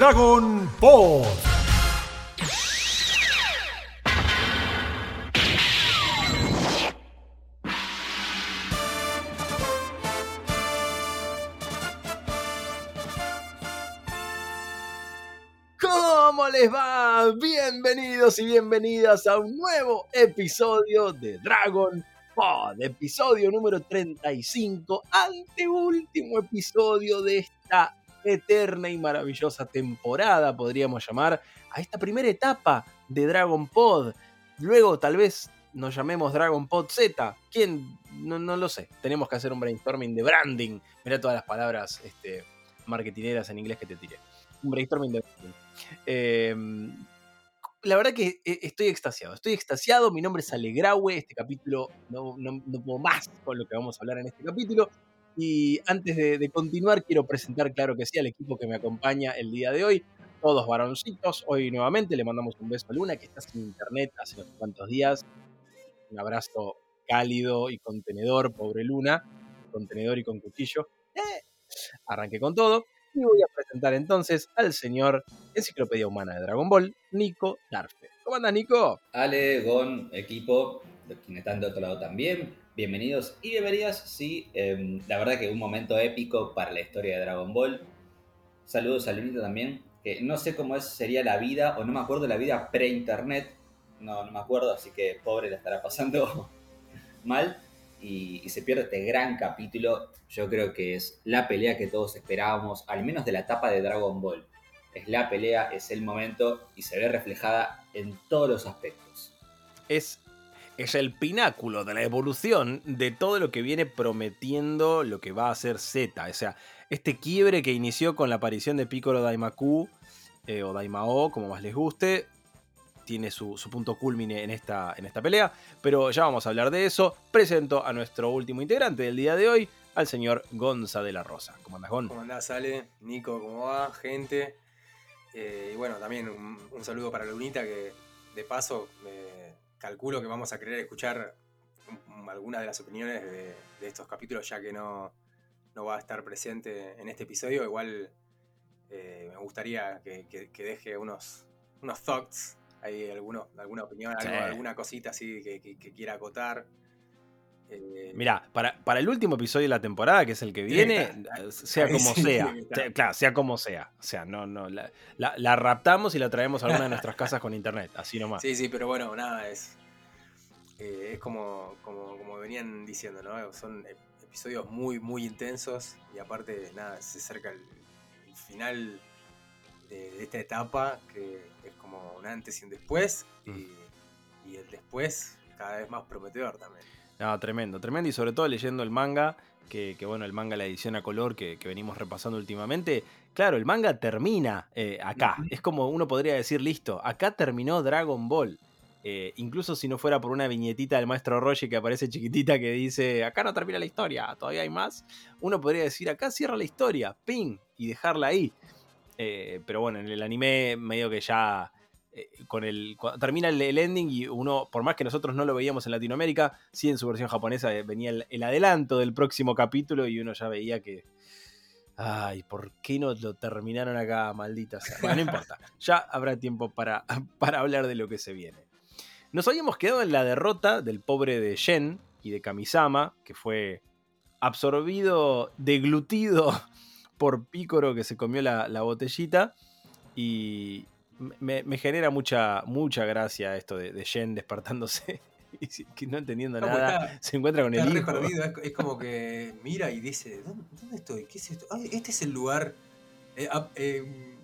Dragon Ball. ¿Cómo les va? Bienvenidos y bienvenidas a un nuevo episodio de Dragon Pod, episodio número 35, anteúltimo episodio de esta eterna y maravillosa temporada, podríamos llamar, a esta primera etapa de Dragon Pod. Luego tal vez nos llamemos Dragon Pod Z. ¿Quién? No, no lo sé. Tenemos que hacer un brainstorming de branding. Mira todas las palabras este, marketineras en inglés que te tiré. Un brainstorming de branding. Eh, la verdad que eh, estoy extasiado. Estoy extasiado. Mi nombre es Alegraue. Este capítulo no, no, no puedo más con lo que vamos a hablar en este capítulo. Y antes de, continuar, quiero presentar, claro que sí, al equipo que me acompaña el día de hoy. Todos varoncitos. Hoy nuevamente le mandamos un beso a Luna, que está sin internet hace unos cuantos días. Un abrazo cálido y contenedor, pobre Luna. Contenedor y con cuchillo. Eh, arranqué con todo. Y voy a presentar entonces al señor Enciclopedia Humana de Dragon Ball, Nico Darfe. ¿Cómo andas, Nico? Ale, Gon, equipo, quienes están de otro lado también. Bienvenidos y bienvenidas. Sí, eh, la verdad que un momento épico para la historia de Dragon Ball. Saludos a Lunita también, que no sé cómo es, sería la vida, o no me acuerdo la vida pre-internet. No, no me acuerdo, así que pobre la estará pasando mal. Y, y, se pierde este gran capítulo. Yo creo que es la pelea que todos esperábamos, al menos de la etapa de Dragon Ball. Es la pelea, es el momento y se ve reflejada en todos los aspectos. Es, es el pináculo de la evolución de todo lo que viene prometiendo lo que va a ser Z. O sea, este quiebre que inició con la aparición de Piccolo Daimaku eh, o Daimao, como más les guste, tiene su, punto culmine en esta, en esta pelea, pero ya vamos a hablar de eso. Presento a nuestro último integrante del día de hoy, al señor Gonza de la Rosa. ¿Cómo andás, Gon? ¿Cómo andás, Ale? Nico, ¿cómo va? Gente. Eh, y bueno, también un, saludo para Lunita, que de paso eh, calculo que vamos a querer escuchar algunas de las opiniones de, de, estos capítulos, ya que no, no va a estar presente en este episodio. Igual eh, me gustaría que, que, que deje unos, unos thoughts hay alguno, alguna opinión, sí. algo, alguna cosita así que, que, que quiera acotar. Eh, Mirá, para, para, el último episodio de la temporada, que es el que viene, sea como sea, sea, claro, sea como sea. O sea, no, no, la, la, la, raptamos y la traemos a alguna de nuestras casas con internet, así nomás. Sí, sí, pero bueno, nada, es. Eh, es como, como, como venían diciendo, ¿no? Son episodios muy, muy intensos y aparte, nada, se acerca el, el final de, de esta etapa que es como un antes y un después, y, y, el después cada vez más prometedor también. No, tremendo, tremendo, y sobre todo leyendo el manga, que, que bueno, el manga, la edición a color que, que, venimos repasando últimamente, claro, el manga termina eh, acá, es como uno podría decir, listo, acá terminó Dragon Ball. Eh, incluso si no fuera por una viñetita del maestro Roger que aparece chiquitita que dice, acá no termina la historia, todavía hay más, uno podría decir, acá cierra la historia, ping, y dejarla ahí. Eh, pero bueno, en el anime medio que ya con el termina el, el, ending y uno, por más que nosotros no lo veíamos en Latinoamérica, sí en su versión japonesa eh, venía el, el, adelanto del próximo capítulo y uno ya veía que. Ay, ¿por qué no lo terminaron acá, maldita sea? Bueno, no importa. Ya habrá tiempo para, para hablar de lo que se viene. Nos habíamos quedado en la derrota del pobre de Shen y de Kamisama, que fue absorbido, deglutido por Picoro que se comió la, la botellita. Y, me, me, genera mucha, mucha gracia esto de, de Jen despertándose y no entendiendo no, nada, está, se encuentra con el hijo. Perdido. Es, es, como que mira y dice, ¿dónde, dónde estoy? ¿Qué es esto? Ay, este es el lugar... Eh, eh,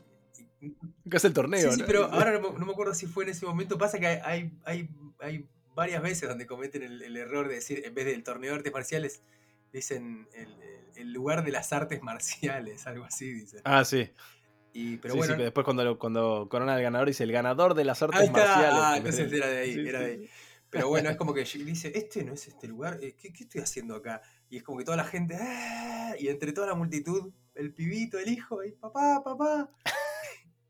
¿Qué es el torneo? Sí, sí, pero ahora no, no, me acuerdo si fue en ese momento. Pasa que hay, hay, hay varias veces donde cometen el, el, error de decir, en vez del torneo de artes marciales, dicen el, el lugar de las artes marciales, algo así, dicen. Ah, sí. Y, pero sí, bueno, sí, después cuando, cuando corona el ganador dice el ganador de las artes marciales. Ah, entonces era de ahí, sí, era de ahí. Pero bueno, es como que dice, este no es este lugar, eh, ¿qué, qué estoy haciendo acá? Y es como que toda la gente, ¡ah! y entre toda la multitud, el pibito, el hijo, y papá, papá.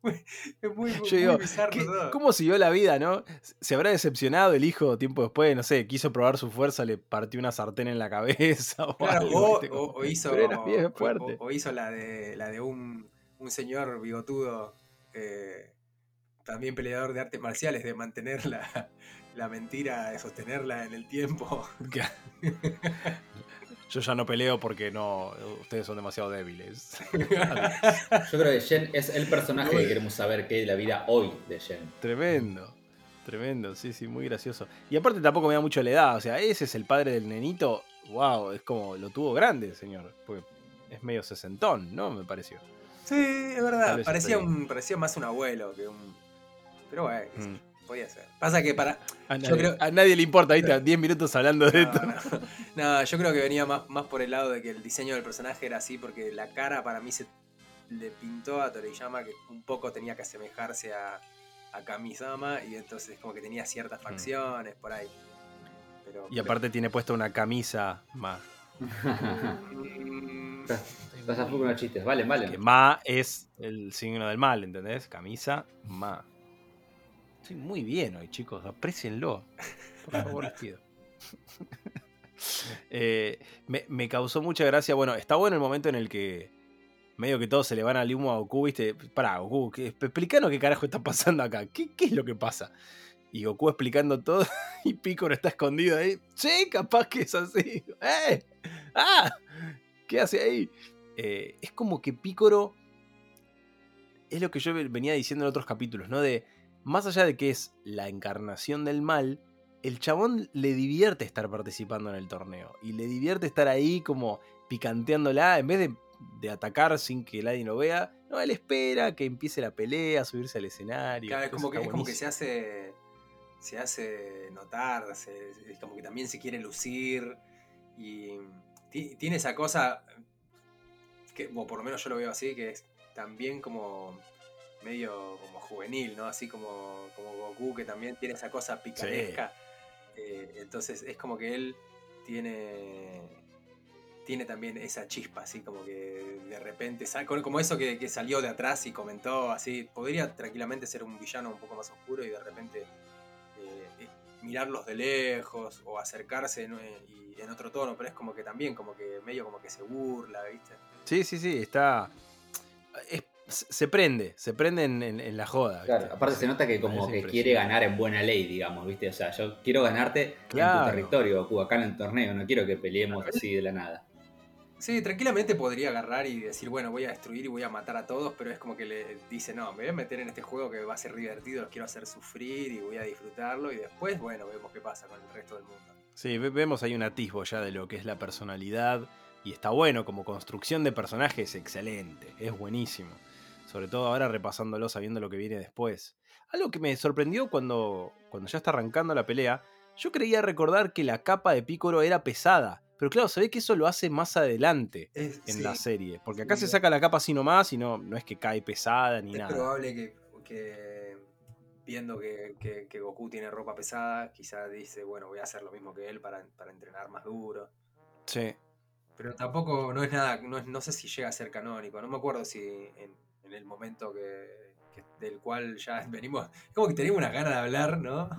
es muy, Yo digo, muy bizarro ¿qué, todo. ¿Cómo siguió la vida, no? Se habrá decepcionado el hijo tiempo después, no sé, quiso probar su fuerza, le partió una sartén en la cabeza. O, claro, algo, o, o, o, hizo, o, hizo la de, la de un un señor bigotudo, eh, también peleador de artes marciales, de mantener la, la mentira, de sostenerla en el tiempo. Yo ya no peleo porque no, ustedes son demasiado débiles. Yo creo que Jen es el personaje que queremos saber qué es la vida hoy de Jen. Tremendo. Tremendo, sí, sí, muy gracioso. Y aparte tampoco me da mucho la edad, o sea, ese es el padre del nenito, wow, es como lo tuvo grande, señor, porque es medio sesentón, ¿no? Me pareció. Sí, es verdad, parecía, un, parecía más un abuelo que un... Pero bueno, mm. podía ser. Pasa que para... A nadie, le importa, ¿viste? 10 minutos hablando de esto. No. yo creo que venía más, más por el lado de que el diseño del personaje era así, porque la cara para mí se le pintó a Toriyama que un poco tenía que asemejarse a a Kamisama y entonces como que tenía ciertas mm. facciones por ahí. y aparte tiene puesta una camisa Ma. Vas a con los chistes, vale, vale. Que Ma es el signo del mal, ¿entendés? Camisa, Ma. Estoy muy bien hoy, chicos, aprecienlo. Por favor, les pido. Eh, me, me, causó mucha gracia. Bueno, está bueno el momento en el que medio que todos se le van al humo a Goku, ¿viste? Pará, Goku, explícanos qué carajo está pasando acá. ¿Qué, es lo que pasa? Y Goku explicando todo y Piccolo está escondido ahí. Sí, capaz que es así. ¡Eh! ¡Ah! ¿Qué hace ahí? Eh, es como que Piccolo... Es lo que yo venía diciendo en otros capítulos, ¿no? De, más allá de que es la encarnación del mal, el chabón le divierte estar participando en el torneo. Y le divierte estar ahí como picanteándola, en vez de de atacar sin que nadie lo vea. No, él espera que empiece la pelea, subirse al escenario. Claro, es como, que, es como que se hace se hace notar, es como que también se quiere lucir y tiene esa cosa que, o por lo menos yo lo veo así, que es también como medio como juvenil, ¿no? Así como, como Goku, que también tiene esa cosa picaresca. Eh, entonces es como que él tiene tiene también esa chispa, así como que de repente, como eso que, salió de atrás y comentó, así, podría tranquilamente ser un villano un poco más oscuro y de repente eh, eh, mirarlos de lejos o acercarse en, y en otro tono, pero es como que también, como que medio como que se burla, ¿viste? Sí, sí, sí, está... se prende, se prende en, la joda. Claro, aparte se nota que como que quiere ganar en buena ley, digamos, ¿viste? O sea, yo quiero ganarte en tu territorio, Goku, acá en el torneo, no quiero que peleemos así de la nada. Sí, tranquilamente podría agarrar y decir, bueno, voy a destruir y voy a matar a todos, pero es como que le dice, no, me voy a meter en este juego que va a ser divertido, los quiero hacer sufrir y voy a disfrutarlo y después, bueno, vemos qué pasa con el resto del mundo. Sí, vemos ahí un atisbo ya de lo que es la personalidad y está bueno, como construcción de personajes, excelente, es buenísimo. Sobre todo ahora repasándolo, sabiendo lo que viene después. Algo que me sorprendió cuando, cuando ya está arrancando la pelea, yo creía recordar que la capa de Picoro era pesada pero claro, se ve que eso lo hace más adelante en la serie. Porque acá se saca la capa así nomás y no, no es que cae pesada ni nada. Es probable que, viendo que, Goku tiene ropa pesada, quizás dice, bueno, voy a hacer lo mismo que él para, entrenar más duro. Sí. Pero tampoco, no es nada, no, no sé si llega a ser canónico. No me acuerdo si en el momento que, del cual ya venimos, como que tenemos una gana de hablar, ¿no?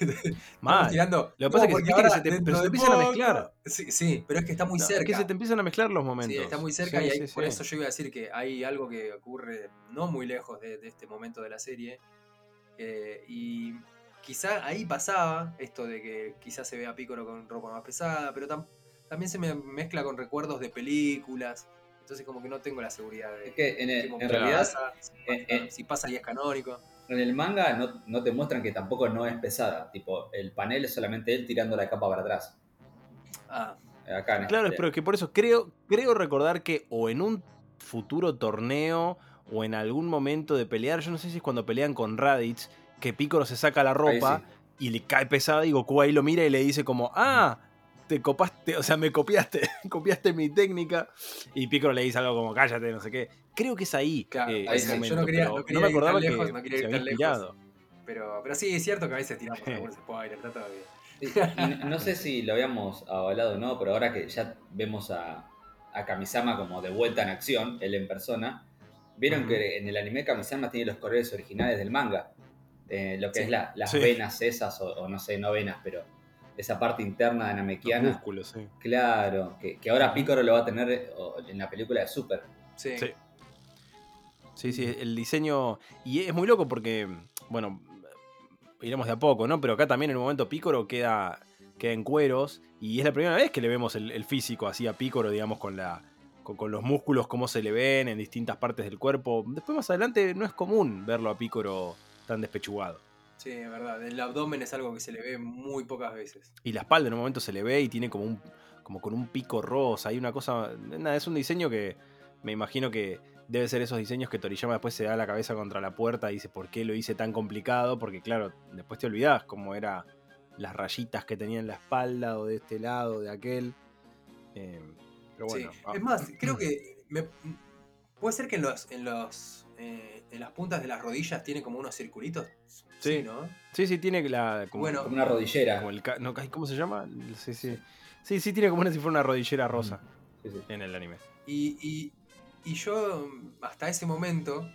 Mal. Tirando, lo que pasa es que, se te, empiezan a mezclar. Sí, sí, pero es que está muy cerca. Es que se te empiezan a mezclar los momentos. Sí, está muy cerca y por eso yo iba a decir que hay algo que ocurre no muy lejos de, este momento de la serie. Eh, y quizá ahí pasaba esto de que quizás se vea Piccolo con ropa más pesada, pero también se me mezcla con recuerdos de películas entonces como que no tengo la seguridad de... Es que en, realidad... si, pasa, y es canónico. En el manga no, no, te muestran que tampoco no es pesada. Tipo, el panel es solamente él tirando la capa para atrás. Ah. Acá claro, pero es que por eso creo, creo recordar que o en un futuro torneo o en algún momento de pelear, yo no sé si es cuando pelean con Raditz, que Piccolo se saca la ropa y le cae pesada y Goku ahí lo mira y le dice como, ah, te copaste, o sea, me copiaste, copiaste mi técnica. Y Piccolo le dice algo como, cállate, no sé qué. Creo que es ahí. Eh, yo no, quería, no, me acordaba que no quería ir tan lejos. Pero, pero sí, es cierto que a veces tiramos algún spoiler, está todo bien. no sé si lo habíamos hablado o no, pero ahora que ya vemos a, a Kamisama como de vuelta en acción, él en persona, vieron que en el anime Kamisama tiene los colores originales del manga. Eh, lo que es la, las venas esas, o, o, no sé, no venas, pero esa parte interna de Namekiana. músculos, sí. Claro, que, ahora Piccolo lo va a tener en la película de Super. Sí. Sí, sí, el diseño. Y es muy loco porque, bueno, iremos de a poco, ¿no? Pero acá también en un momento Pícoro queda, queda en cueros. Y es la primera vez que le vemos el, el físico así a Pícoro, digamos, con la. Con, con los músculos, cómo se le ven en distintas partes del cuerpo. Después más adelante no es común verlo a Pícoro tan despechugado. Sí, es verdad. El abdomen es algo que se le ve muy pocas veces. Y la espalda en un momento se le ve y tiene como un. como con un pico rosa. Hay una cosa. Nada, es un diseño que me imagino que debe ser esos diseños que Toriyama después se da la cabeza contra la puerta y dice por qué lo hice tan complicado. Porque claro, después te olvidás cómo era las rayitas que tenía en la espalda, o de este lado, de aquel. Eh, pero bueno. sí. ah, Es más, creo que me- puede ser que en los, en los eh, en las puntas de las rodillas tiene como unos circulitos. Sí. ¿no? Sí, sí, tiene la. Como, Bueno, Como una rodillera. como el no, ¿Cómo se llama? Sí, sí. Sí, sí, tiene como una si fuera una rodillera rosa Sí, sí. en el anime. Y, y- y yo, hasta ese momento,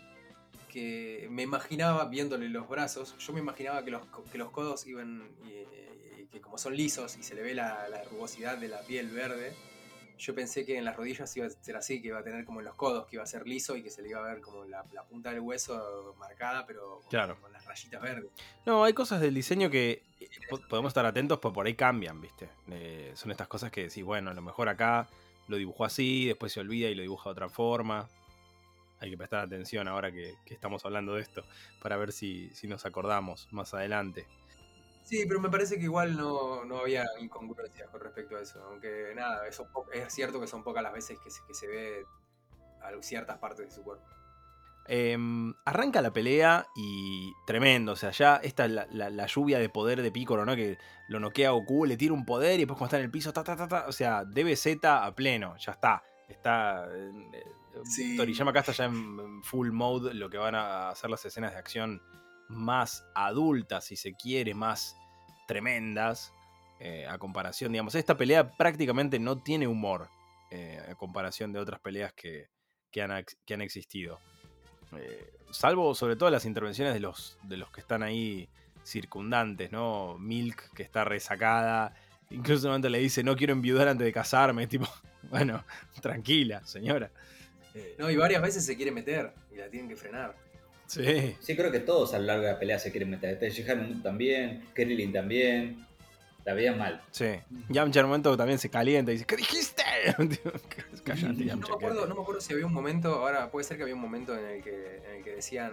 que me imaginaba, viéndole los brazos, yo me imaginaba que los, co- que los codos iban, y, y que como son lisos y se le ve la, la rugosidad de la piel verde, yo pensé que en las rodillas iba a ser así, que iba a tener como en los codos, que iba a ser liso y que se le iba a ver como la, la punta del hueso marcada, pero con, Claro. con las rayitas verdes. No, hay cosas del diseño que po- podemos estar atentos, pero por ahí cambian, ¿viste? Eh, son estas cosas que decís, bueno, a lo mejor acá lo dibujó así, después se olvida y lo dibuja de otra forma. Hay que prestar atención ahora que, que estamos hablando de esto, para ver si, si nos acordamos más adelante. Sí, pero me parece que igual no, no había incongruencias con respecto a eso. Aunque nada, eso es cierto que son pocas las veces que se, que se ve a ciertas partes de su cuerpo. Em, arranca la pelea y tremendo, o sea, ya esta es la, la- la lluvia de poder de Piccolo, ¿no? Que lo noquea a Goku, le tira un poder y después cuando está en el piso, ta, ta, ta, ta, o sea, DBZ a pleno, ya está. Está. eh, Sí. Toriyama acá está ya en, en full mode, lo que van a hacer las escenas de acción más adultas, si se quiere, más tremendas, eh, a comparación, digamos, esta pelea prácticamente no tiene humor, eh, a comparación de otras peleas que, que han, que han existido. Eh, salvo sobre todo las intervenciones de los, de los que están ahí circundantes, ¿no? Milk, que está resacada. Incluso un momento le dice, no quiero enviudar antes de casarme. Tipo, bueno, tranquila, señora. No, y varias veces se quiere meter y la tienen que frenar. Sí. Sí, creo que todos a lo largo de la pelea se quieren meter. Este Hanum también, Krillin también. La veían mal. Sí. Yamcha en un momento también se calienta y dice, ¿qué dijiste? Cállate, No Yamcha. me, acuerdo, no me acuerdo si había un momento, ahora puede ser que había un momento en el que, en el que decían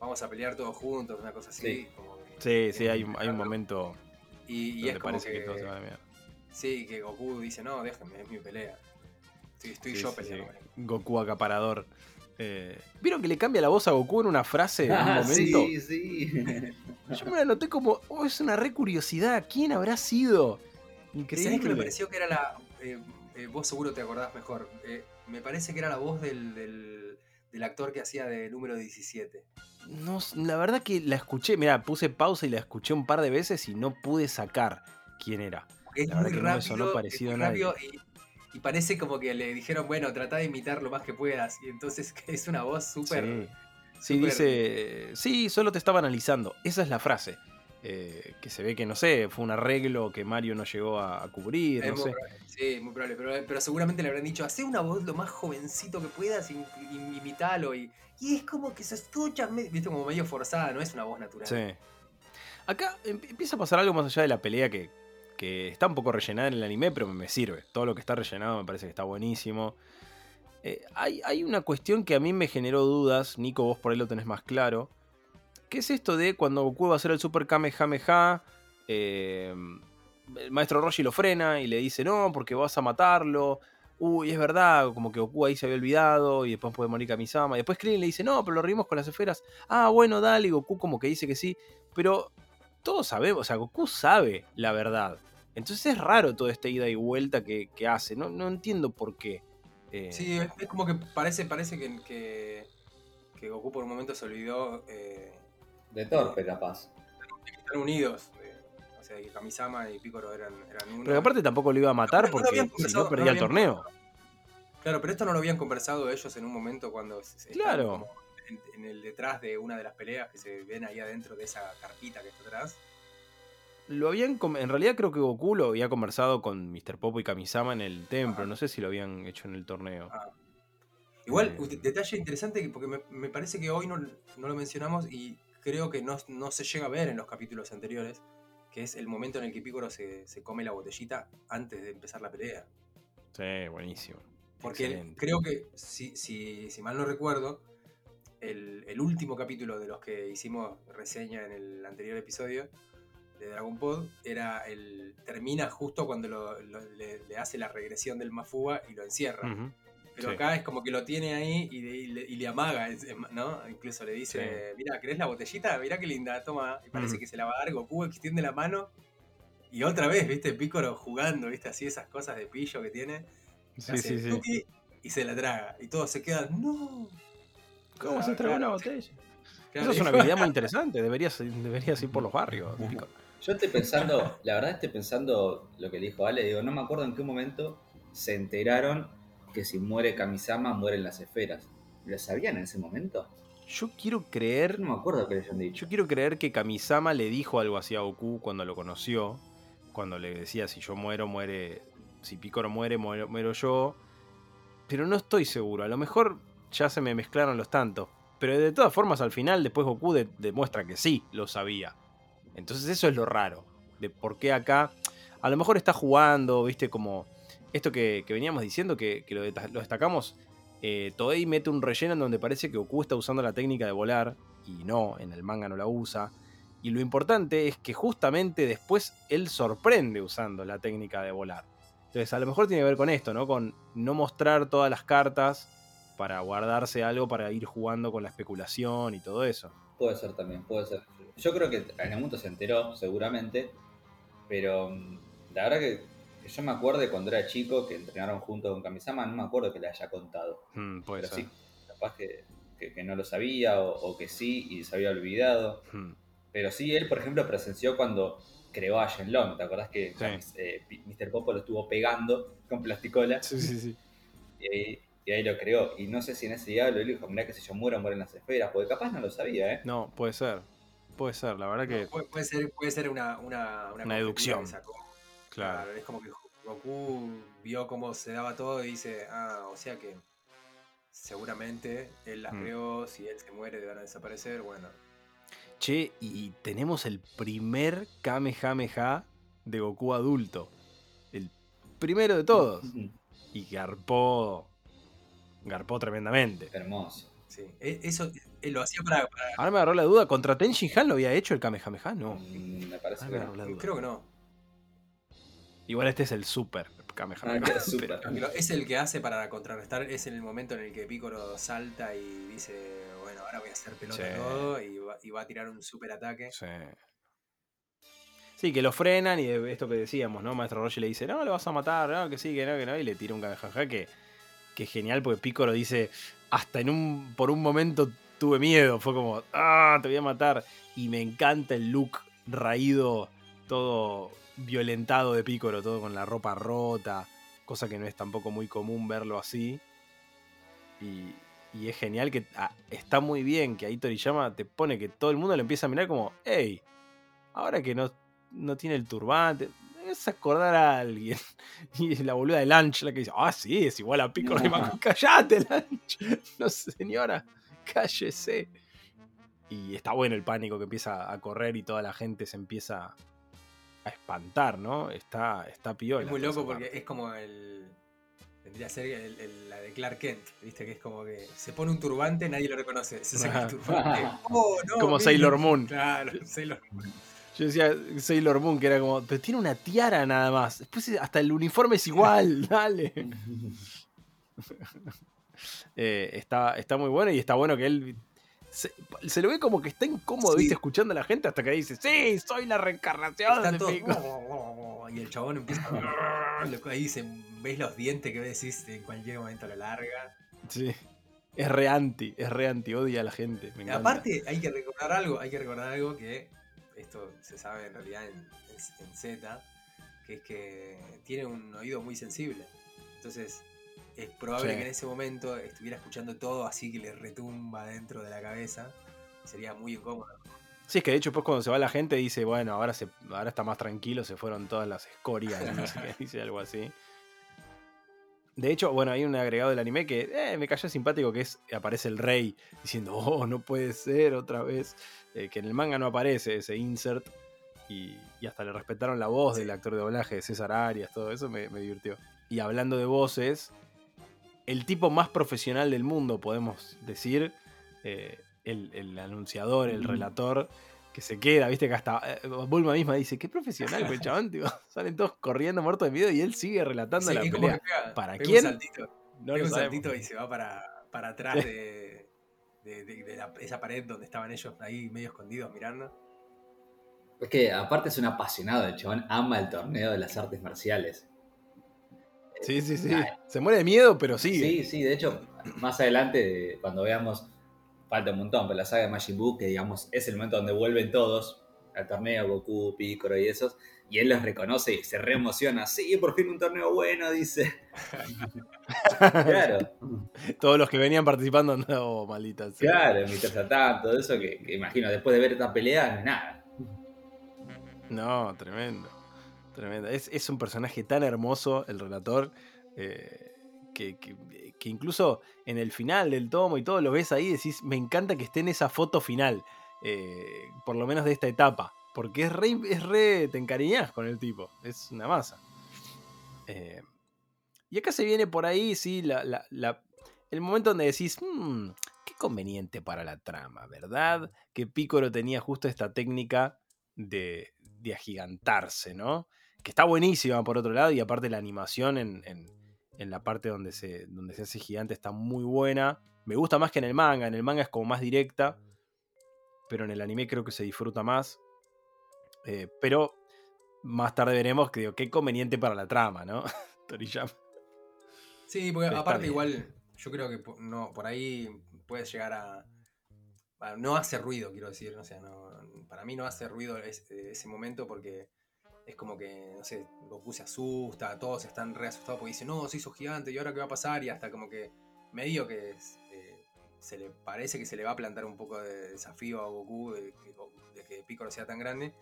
vamos a pelear todos juntos, una cosa así. Sí. como que- Sí, sí, hay, un- hay un momento Y, y donde es como parece que, que, todo se va a la mierda. sí, que Goku dice, no, déjenme, es mi pelea. Estoy, estoy Sí, yo sí, peleando. sí. con él". Goku acaparador. Eh, ¿Vieron que le cambia la voz a Goku en una frase en un Ah, momento? sí, sí. Yo me la noté como, oh, es una re curiosidad. ¿Quién habrá sido? ¿Sabés que me Increíble. pareció que era la. eh, eh, vos seguro te acordás mejor. eh, me parece que era la voz del, del, del actor que hacía de número 17. No, s- la verdad que la escuché, mira, puse pausa y la escuché un par de veces y no pude sacar quién era. Es La verdad muy que no me rápido. sonó parecido es a muy nadie. rápido y, y parece como que le dijeron, bueno, trata de imitar lo más que puedas. Y entonces es una voz súper. Sí. Dice, sí, solo te estaba analizando. Esa es la frase. Eh, que se ve que, no sé, fue un arreglo que Mario no llegó a, a cubrir, es no muy sé. probable, sí, muy probable. Pero, pero seguramente le habrán dicho, hace una voz lo más jovencito que puedas, y, y- imitalo. Y, y es como que se escucha, viste, como medio forzada, no es una voz natural. Sí. Acá em- empieza a pasar algo más allá de la pelea que, que está un poco rellenada en el anime, pero me, sirve. Todo lo que está rellenado me parece que está buenísimo. Eh, hay, hay una cuestión que a mí me generó dudas, Nico, vos por ahí lo tenés más claro. ¿Qué es esto de cuando Goku va a hacer el Super Kamehameha? eh, el maestro Roshi lo frena y le dice no, porque vas a matarlo. Uy, es verdad, como que Goku ahí se había olvidado y después puede morir Kamisama. Y después Krillin le dice, no, pero lo rimos con las esferas. Ah, bueno, dale, y Goku como que dice que sí. Pero todos sabemos, o sea, Goku sabe la verdad. Entonces es raro toda esta ida y vuelta que, que hace. No, no entiendo por qué. Eh, Sí, es, es como que parece, parece que, que, que Goku por un momento se olvidó eh, De torpe, capaz. de que están unidos. eh, o sea, que Kamisama y Piccolo eran, eran uno. Pero que aparte tampoco lo iba a matar No, porque si no no perdía el torneo. Claro, pero esto no lo habían conversado ellos en un momento cuando se- se Claro. estaban como En, en el detrás de una de las peleas que se ven ahí adentro de esa carpita que está atrás. Lo habían en realidad creo que Goku lo había conversado con Mr. Popo y Kamisama en el templo. No sé si lo habían hecho en el torneo. Ah. Igual, Eh, detalle interesante, que- porque me, me parece que hoy no, no lo mencionamos y creo que no, no se llega a ver en los capítulos anteriores, que es el momento en el que Piccolo se, se come la botellita antes de empezar la pelea. Sí, buenísimo. Porque Excelente. creo que, si, si, si mal no recuerdo, el, el último capítulo de los que hicimos reseña en el anterior episodio de Dragon Pod era el termina justo cuando lo- lo- le, le hace la regresión del Mafuba y lo encierra. Pero Sí. acá es como que lo tiene ahí y, de- y le, y le amaga, ¿no? Incluso le dice, mira, ¿querés la botellita? Mira qué linda, toma. Y parece que se la va a dar, Goku extiende la mano. Y otra vez, ¿viste? Piccolo jugando, ¿viste? Así esas cosas de pillo que tiene. Sí, hace sí, sí. tuki y se la traga. Y todos se quedan, no. ¿Cómo Ah, se tragó claro, una botella? claro, Eso es una habilidad muy interesante. Deberías, deberías ir por los barrios. Pico. Yo estoy pensando, la verdad estoy pensando lo que le dijo Ale, digo, no me acuerdo en qué momento se enteraron que si muere Kamisama mueren las esferas. ¿Lo sabían en ese momento? Yo quiero creer. No me acuerdo que les hayan dicho. Yo quiero creer que Kamisama le dijo algo así a Goku cuando lo conoció. Cuando le decía si yo muero, muere. Si Picoro muere, muero, muero yo. Pero no estoy seguro. A lo mejor ya se me mezclaron los tantos. Pero de todas formas, al final, después Goku de- demuestra que sí lo sabía. Entonces, eso es lo raro. De por qué acá. A lo mejor está jugando, viste, como. Esto que, veníamos diciendo, que, que lo destacamos. Eh, Toei mete un relleno en donde parece que Goku está usando la técnica de volar. Y no, en el manga no la usa. Y lo importante es que justamente después él sorprende usando la técnica de volar. Entonces, a lo mejor tiene que ver con esto, ¿no? Con no mostrar todas las cartas para guardarse algo para ir jugando con la especulación y todo eso. Puede ser también, puede ser. Yo creo que en algún momento se enteró, seguramente, pero mm, la verdad que, yo me acuerdo de cuando era chico que entrenaron junto con Kamisama, no me acuerdo que le haya contado. Hmm, puede pero ser. sí, capaz que, que- que no lo sabía o, o que sí y se había olvidado. Hmm. Pero sí, él, por ejemplo, presenció cuando creó a Shenlong. ¿Te acordás que Sí. Kamis- eh, Mr. Popo lo estuvo pegando con plasticola? Sí, sí, sí. y ahí lo creó. Y no sé si en ese día lo dijo, mirá que si yo muero, mueren las esferas. Porque capaz no lo sabía, ¿eh? No, puede ser. Puede ser, la verdad que. Puede, puede ser, puede ser una, una, Una conjetura deducción. que sacó. Claro. Claro, es como que Goku vio cómo se daba todo y dice, ah, o sea que seguramente él las Mm. creó, si él se muere van a desaparecer, bueno. Che, y tenemos el primer Kamehameha de Goku adulto. El primero de todos. Y garpó. Garpó tremendamente. Hermoso. Sí. E- Eso él lo hacía para, para- Ahora me agarró la duda. ¿Contra Ten Han lo había hecho el Kamehameha? No. Mm, Me parece Ahora que me duda. Creo que no. Igual este es el super Kamehameha. Ah, super. Pero- es el que hace para contrarrestar, es en el momento en el que Piccolo salta y dice, bueno, ahora voy a hacer pelota Sí. todo y va, y va a tirar un super ataque. Sí. Sí, que lo frenan y esto que decíamos, ¿no? Maestro Roger le dice, no, lo vas a matar, no, que sí, que no, que no, y le tira un Kamehameha que, que genial porque Piccolo dice, hasta en un, por un momento tuve miedo, fue como, ah, te voy a matar. Y me encanta el look raído, todo violentado de Piccolo, todo con la ropa rota, cosa que no es tampoco muy común verlo así. Y, es genial que ah, está muy bien que ahí Toriyama te pone que todo el mundo le empieza a mirar como, hey, ahora que no, no tiene el turbante, es acordar a alguien. Y la boluda de Lunch la que dice, ah, sí, es igual a y Maco, callate, Lunch. No, señora, cállese. Y está bueno el pánico que empieza a correr y toda la gente se empieza a espantar, ¿no? Está, está piola. Es muy loco porque parte. es como el. Vendría a ser el- el- la de Clark Kent, ¿viste? Que es como que se pone un turbante, nadie lo reconoce. Se saca el turbante. ¡Oh, no! Como mira! Sailor Moon. Claro, Sailor Moon. Yo decía Sailor Moon, que era como, pero tiene una tiara nada más. Después hasta el uniforme es igual, dale. Eh, está, está muy bueno y está bueno que él. Se, se lo ve como que está incómodo, Sí. ¿viste? Escuchando a la gente hasta que dice: ¡Sí! ¡Soy la reencarnación Están de todos. Piccolo". Y el chabón empieza a. Ahí se, ves los dientes que decís en cualquier momento lo larga. Sí. Es re anti, es re anti, odia a la gente. Me Y encanta. aparte, hay que recordar algo, hay que recordar algo que esto se sabe en realidad en, en- en Z, que es que tiene un oído muy sensible. Entonces, es probable Sí. que en ese momento estuviera escuchando todo así que le retumba dentro de la cabeza. Sería muy incómodo. Sí, es que de hecho, después cuando se va la gente, dice: Bueno, ahora, se, ahora está más tranquilo, se fueron todas las escorias, no sé qué, dice algo así. De hecho, bueno, hay un agregado del anime que eh, me cayó simpático, que es, aparece el rey diciendo, oh, no puede ser otra vez. Eh, que en el manga no aparece ese insert. Y, y hasta le respetaron la voz del actor de doblaje de César Arias, todo eso me, me divirtió. Y hablando de voces, el tipo más profesional del mundo, podemos decir, eh, el, el anunciador, el relator, que se queda, viste que hasta eh, Bulma misma dice, qué profesional fue el chabón, tío. Salen todos corriendo muertos de miedo y él sigue relatando Sí, la pelea. pega- ¿Para pega quién? Un saltito, No pega un saltito y se va para, para atrás de, de- de- de la- esa pared donde estaban ellos ahí medio escondidos mirando. Es que aparte es un apasionado, el chabón ama el torneo de las artes marciales. Sí, sí, sí. Se muere de miedo, pero sigue. Sí, sí, de hecho, más adelante, cuando veamos, falta un montón, pero la saga de Majin Buu, que digamos es el momento donde vuelven todos al torneo, Goku, Piccolo y esos, y él los reconoce y se reemociona. Sí, por fin un torneo bueno, dice. Claro, Todos los que venían participando, no, maldita sea. claro, Mr. Satan, todo eso que, que imagino, después de ver esta pelea, no es nada. No, tremendo. Tremendo. Es, es un personaje tan hermoso, el relator, eh, que, que- que incluso en el final del tomo y todo lo ves ahí decís, me encanta que esté en esa foto final, eh, por lo menos de esta etapa, porque es re, es re, te encariñás con el tipo, es una masa. Eh, y acá se viene por ahí, sí, la, la- la- el momento donde decís, "Mm, qué conveniente para la trama, ¿verdad? Que Piccolo tenía justo esta técnica de, de agigantarse, ¿no? Que está buenísima por otro lado, y aparte la animación en- en la parte donde se, donde se hace gigante está muy buena. Me gusta más que en el manga, en el manga es como más directa, pero en el anime creo que se disfruta más. Eh, pero más tarde veremos que digo, qué conveniente para la trama, ¿no? Toriyama. Sí, porque aparte igual yo creo que no, por ahí puedes llegar a... a- No hace ruido, quiero decir. O sea, no, para mí no hace ruido ese, ese momento porque es como que, no sé, Goku se asusta, todos están re asustados porque dicen, no, se hizo gigante y ahora qué va a pasar y hasta como que medio que eh, se le parece que se le va a plantar un poco de desafío a Goku de que, de que Piccolo sea tan grande.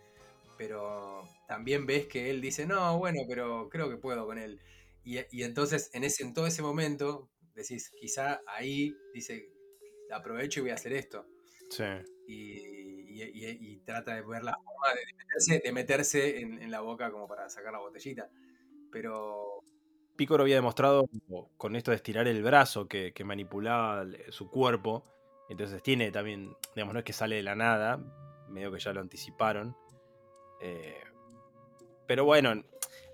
Pero también ves que él dice, no, bueno, pero creo que puedo con él. Y, y entonces, en, ese, en todo ese momento, decís, quizá ahí, dice, aprovecho y voy a hacer esto. Sí. Y, y- y- y trata de ver la forma de meterse, de meterse en, en la boca como para sacar la botellita. Pero Piccolo había demostrado con esto de estirar el brazo que, que manipulaba su cuerpo. Entonces tiene también, digamos, no es que sale de la nada, medio que ya lo anticiparon. Eh, pero bueno,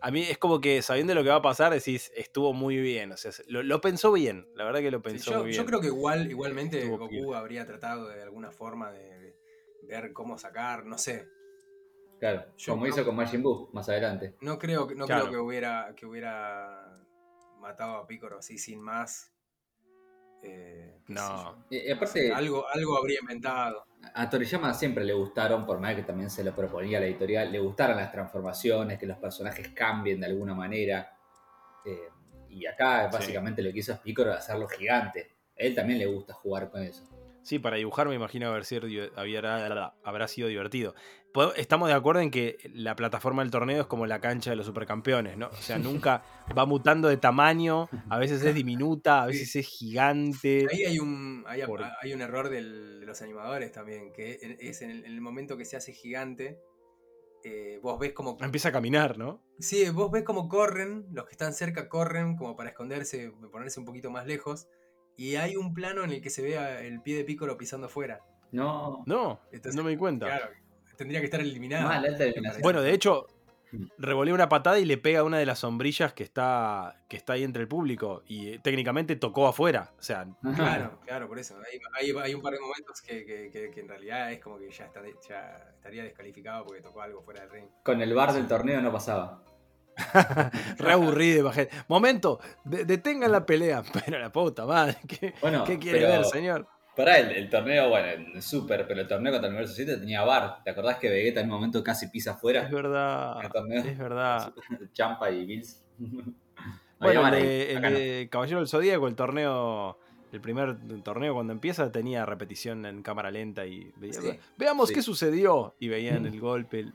a mí es como que sabiendo lo que va a pasar, decís, estuvo muy bien. O sea, lo, lo pensó bien, la verdad que lo sí, pensó yo, muy bien. yo creo que igual, igualmente Estuvo Goku habría tratado de alguna forma de, de ver cómo sacar, no sé. Claro, Yo como no- hizo con Majin Buu más adelante. No creo, que- no Claro. creo que hubiera, que hubiera matado a Piccolo así sin más. Eh, No. Y, yo. aparte, Algo, algo habría inventado. a Toriyama siempre le gustaron, por más que también se lo proponía la editorial, le gustaron las transformaciones, que los personajes cambien de alguna manera. Eh, y acá Sí. básicamente lo que hizo es Piccolo hacerlo gigante. A él también le gusta jugar con eso. Sí, para dibujar me imagino haber sido, habrá, sido divertido. Estamos de acuerdo en que la plataforma del torneo es como la cancha de los supercampeones, ¿no? O sea, nunca va mutando de tamaño, a veces es diminuta, a veces es gigante. Ahí hay un, hay, Por- hay un error del- de los animadores también, que es en el, en el momento que se hace gigante, eh, vos ves como... Empieza a caminar, ¿no? Sí, vos ves como corren, los que están cerca corren como para esconderse, ponerse un poquito más lejos, y hay un plano en el que se ve el pie de Piccolo pisando fuera. No, No, Entonces, no me di cuenta. Claro, tendría que estar eliminado. mal, alta eliminación. Bueno, de hecho, Mm. revolea una patada y le pega a una de las sombrillas que está, que está ahí entre el público. Y eh, técnicamente tocó afuera. O sea, Claro, claro, por eso. Hay, hay- hay un par de momentos que, que- que- que en realidad es como que ya, está, ya estaría descalificado porque tocó algo fuera del ring. Con el bar del torneo no pasaba. re aburrido, imagínate. Momento, de- detengan la pelea. Pero la puta madre, ¿qué, Bueno, qué quiere pero- ver, señor? Pará, el, el torneo, bueno, en Super, pero el torneo contra el Universo 7 tenía bar. ¿Te acordás que Vegeta en un momento casi pisa afuera? Es verdad, El es verdad. Champa y Bills. Bueno, el de, el de Caballero del Zodíaco, el torneo, el primer torneo cuando empieza tenía repetición en cámara lenta y veía- Sí. veamos Sí. qué sucedió y veían el golpe. el-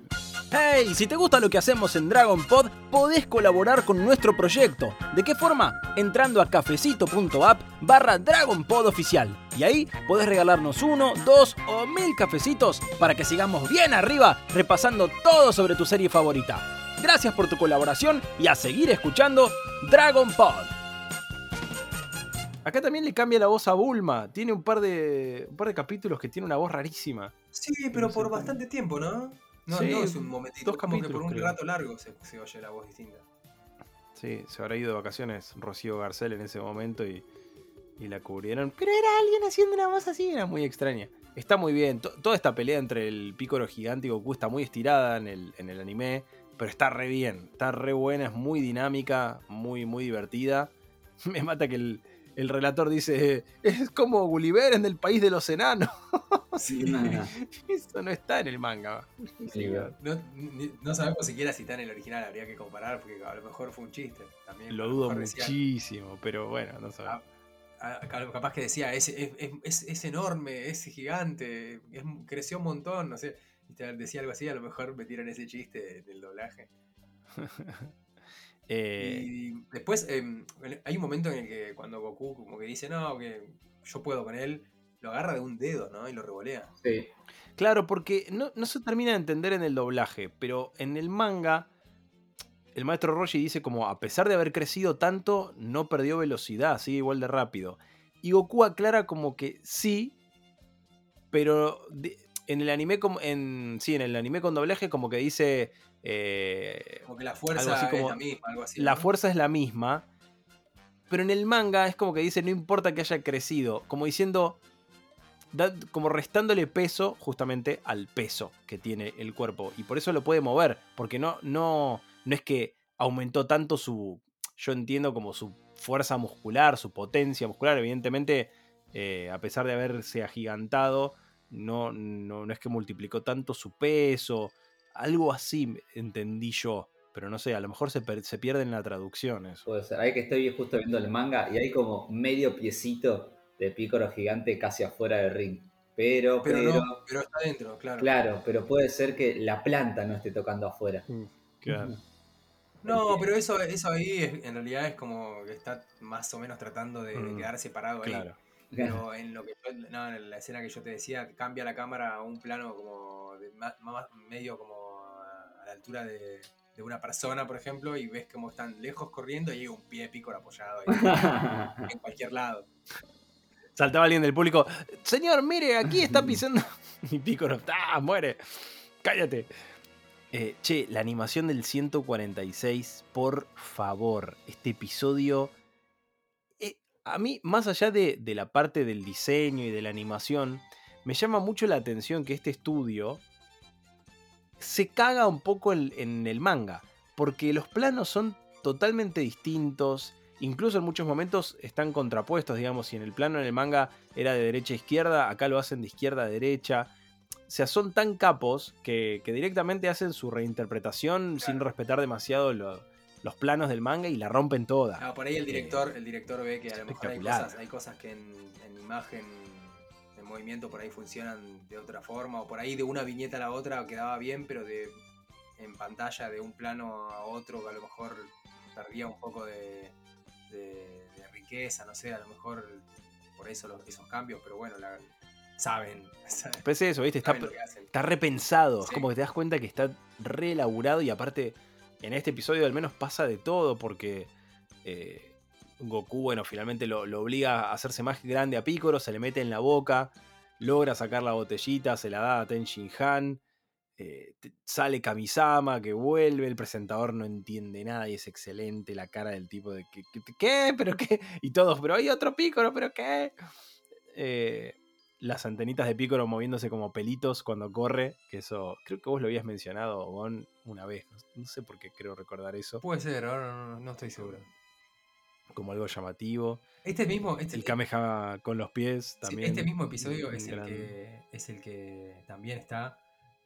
Hey, si te gusta lo que hacemos en Dragon Pod, podés colaborar con nuestro proyecto. ¿De qué forma? Entrando a cafecito.app barra Dragon Pod oficial. Y ahí podés regalarnos uno, dos o mil cafecitos para que sigamos bien arriba repasando todo sobre tu serie favorita. Gracias por tu colaboración y a seguir escuchando Dragon Pod. Acá también le cambia la voz a Bulma. Tiene un par de, un par de capítulos que tiene una voz rarísima. Sí, pero por bastante tiempo, ¿no? No, Sí, no es un momentito, dos como que por un creo. rato largo se, se oye la voz distinta. Sí, se habrá ido de vacaciones Rocío Garcel en ese momento y, y la cubrieron. Pero era alguien haciendo una voz así, era muy extraña. Está muy bien. to- toda esta pelea entre el pícoro gigante y Goku está muy estirada en el, en el anime. Pero está re bien. Está re buena, es muy dinámica, muy, muy divertida. Me mata que el, el relator dice: Es como Gulliver en el país de los enanos. Sí, no, Eso no está en el manga. Sí, No, sabemos siquiera si está en el original, habría que comparar, porque a lo mejor fue un chiste. También, Lo dudo decía- muchísimo, pero bueno, no sabemos. a- a- capaz que decía, es, es, es- es- es enorme, es gigante, es- creció un montón, no sé. Y decía algo así, a lo mejor metieron ese chiste del doblaje. Eh, Y después em, hay un momento en el que cuando Goku como que dice, no, que yo puedo con él, lo agarra de un dedo, ¿no? Y lo revolea. Sí. Claro, porque no, no se termina de entender en el doblaje, pero en el manga, el maestro Roshi dice como, a pesar de haber crecido tanto, no perdió velocidad, sigue igual de rápido. Y Goku aclara como que sí, pero de- en el anime, como, en, sí, en el anime con doblaje como que dice, eh, Como que la fuerza así como es la misma, algo así. la ¿no? fuerza es la misma, pero en el manga es como que dice, no importa que haya crecido, como diciendo, da- como restándole peso justamente al peso que tiene el cuerpo. Y por eso lo puede mover, porque no, no, no es que aumentó tanto su, yo entiendo como su fuerza muscular, su potencia muscular, evidentemente, eh, a pesar de haberse agigantado, no, no, no es que multiplicó tanto su peso, algo así entendí yo. Pero no sé, a lo mejor se, se pierde en la traducción eso. Puede ser. Ahí que estoy justo viendo el manga y hay como medio piecito de pícoro gigante casi afuera del ring. Pero, Pero, pero, no, pero está dentro, claro. claro, pero puede ser que la planta no esté tocando afuera. Claro. No, pero eso, eso ahí es- en realidad es como que está más o menos tratando de, de Mm, quedar separado ahí. Claro. Pero en lo que yo- no, en la escena que yo te decía, cambia la cámara a un plano como de medio como la altura de, de una persona, por ejemplo, y ves como están lejos corriendo y hay un pie pícoro apoyado ahí, en cualquier lado. Saltaba alguien del público. Señor, mire, aquí está pisando. Mi pícoro. ¡Ah! Muere. Cállate. Eh, che, la animación del 146, por favor. Este episodio. eh, a mí, más allá de, de la parte del diseño y de la animación, me llama mucho la atención que este estudio se caga un poco en, en el manga. Porque los planos son totalmente distintos. Incluso en muchos momentos están contrapuestos, digamos, si en el plano en el manga era de derecha a izquierda, acá lo hacen de izquierda a derecha. O sea, son tan capos que, que directamente hacen su reinterpretación sin respetar demasiado lo- los planos del manga y la rompen toda. Ah, por ahí el director, el director ve que a lo mejor hay cosas, hay cosas que en, en imagen, en movimiento por ahí funcionan de otra forma, o por ahí de una viñeta a la otra quedaba bien, pero de en pantalla de un plano a otro a lo mejor perdía un poco de, de- de riqueza, no sé, a lo mejor por eso los- esos cambios, pero bueno, la- saben, saben Después eso, ¿viste? Está, está repensado. Es como que te das cuenta que está re elaborado y aparte en este episodio al menos pasa de todo porque eh, Goku, bueno, finalmente lo, obliga a hacerse más grande a Piccolo, se le mete en la boca, logra sacar la botellita, se la da a Ten Shin Han, eh, sale Kamisama que vuelve, el presentador no entiende nada y es excelente la cara del tipo de que- ¿qué? ¿Pero qué? Y todos, pero hay otro Piccolo, ¿pero qué? Eh, las antenitas de Piccolo moviéndose como pelitos cuando corre, que eso creo que vos lo habías mencionado, Gon, una vez. No, no sé por qué creo recordar eso, Puede ser, ahora no, no- no estoy seguro. Como algo llamativo. Este mismo, este, El Kamehameha con los pies Sí, también. este mismo episodio es el, que, es el que también está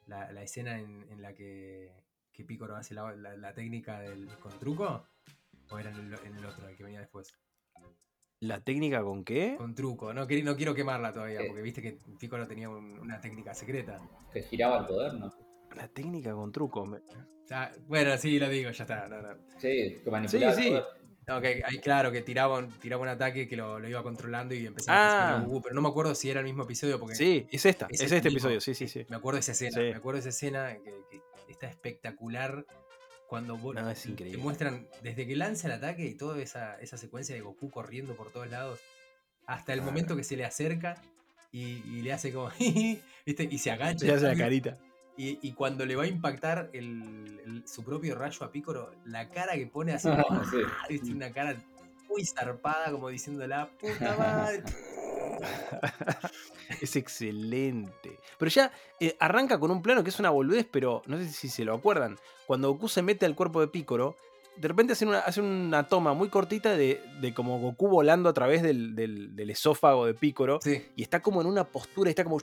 la, la escena en, en la que, que Picoro hace la, la- la técnica del, con truco. ¿O era en el, en el otro, el que venía después? ¿La técnica con qué? Con truco. No, no quiero quemarla todavía, Eh. porque viste que Picoro tenía un- una técnica secreta. Que giraba el poder, ¿no? La técnica con truco. me- Ah, bueno, sí, lo digo, ya está. No, no. Sí, que manipulaba Sí, sí. Que, ahí, claro, que tiraba un, tiraba un ataque que lo, lo iba controlando y empezaba a Ah. a Goku, pero no me acuerdo si era el mismo episodio porque Sí, es esta. Es este mismo. episodio, sí, sí, sí. me acuerdo de esa escena, Sí. me acuerdo de esa escena que, que está espectacular cuando No, es te muestran desde que lanza el ataque y toda esa, esa secuencia de Goku corriendo por todos lados hasta el momento que se le acerca y, y le hace como ¿viste? y se agacha Se hace la carita. Y, y cuando le va a impactar el, el- su propio rayo a Picoro, la cara que pone así, como, Sí. una cara muy zarpada, como diciendo la puta madre. Es excelente. Pero ya eh, arranca con un plano que es una boludez, pero no sé si se lo acuerdan. Cuando Goku se mete al cuerpo de Picoro, de repente hacen una, hacen una toma muy cortita de, de como Goku volando a través del, del- del esófago de Picoro. Sí, Y está como en una postura, está como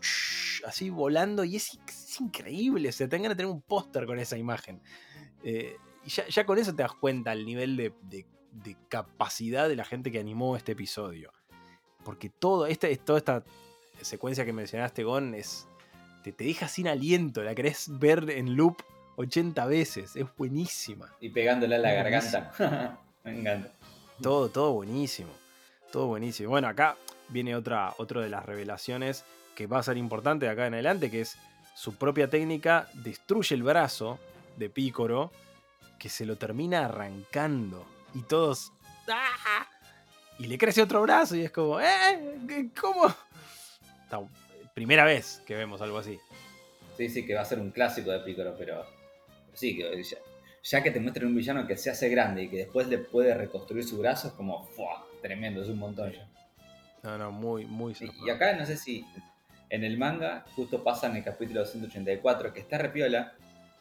así volando y es, es increíble. O sea, te dan ganas de tener un póster con esa imagen. Eh, y ya, ya con eso te das cuenta el nivel de, de- de capacidad de la gente que animó este episodio. Porque todo, este, toda esta secuencia que mencionaste, Gon, es, te, te deja sin aliento. La querés ver en loop 80 veces. Es buenísima. Y pegándole a la garganta. Me encanta. Todo, todo buenísimo. Todo buenísimo. Bueno, acá viene otra, otra de las revelaciones que va a ser importante de acá en adelante, que es su propia técnica destruye el brazo de Pícoro, que se lo termina arrancando. Y todos... ¡ah! Y le crece otro brazo y es como... ¿Eh? ¿Qué- ¿Cómo? Primera vez que vemos algo así. Sí, sí, que va a ser un clásico de Piccolo, pero pero sí, que ya, ya que te muestran un villano que se hace grande y que después le puede reconstruir su brazo, es como, ¡fua! Tremendo, es un montón ya. No, no, muy, muy... Y, acá no sé si en el manga justo pasa en el capítulo 184, que está repiola,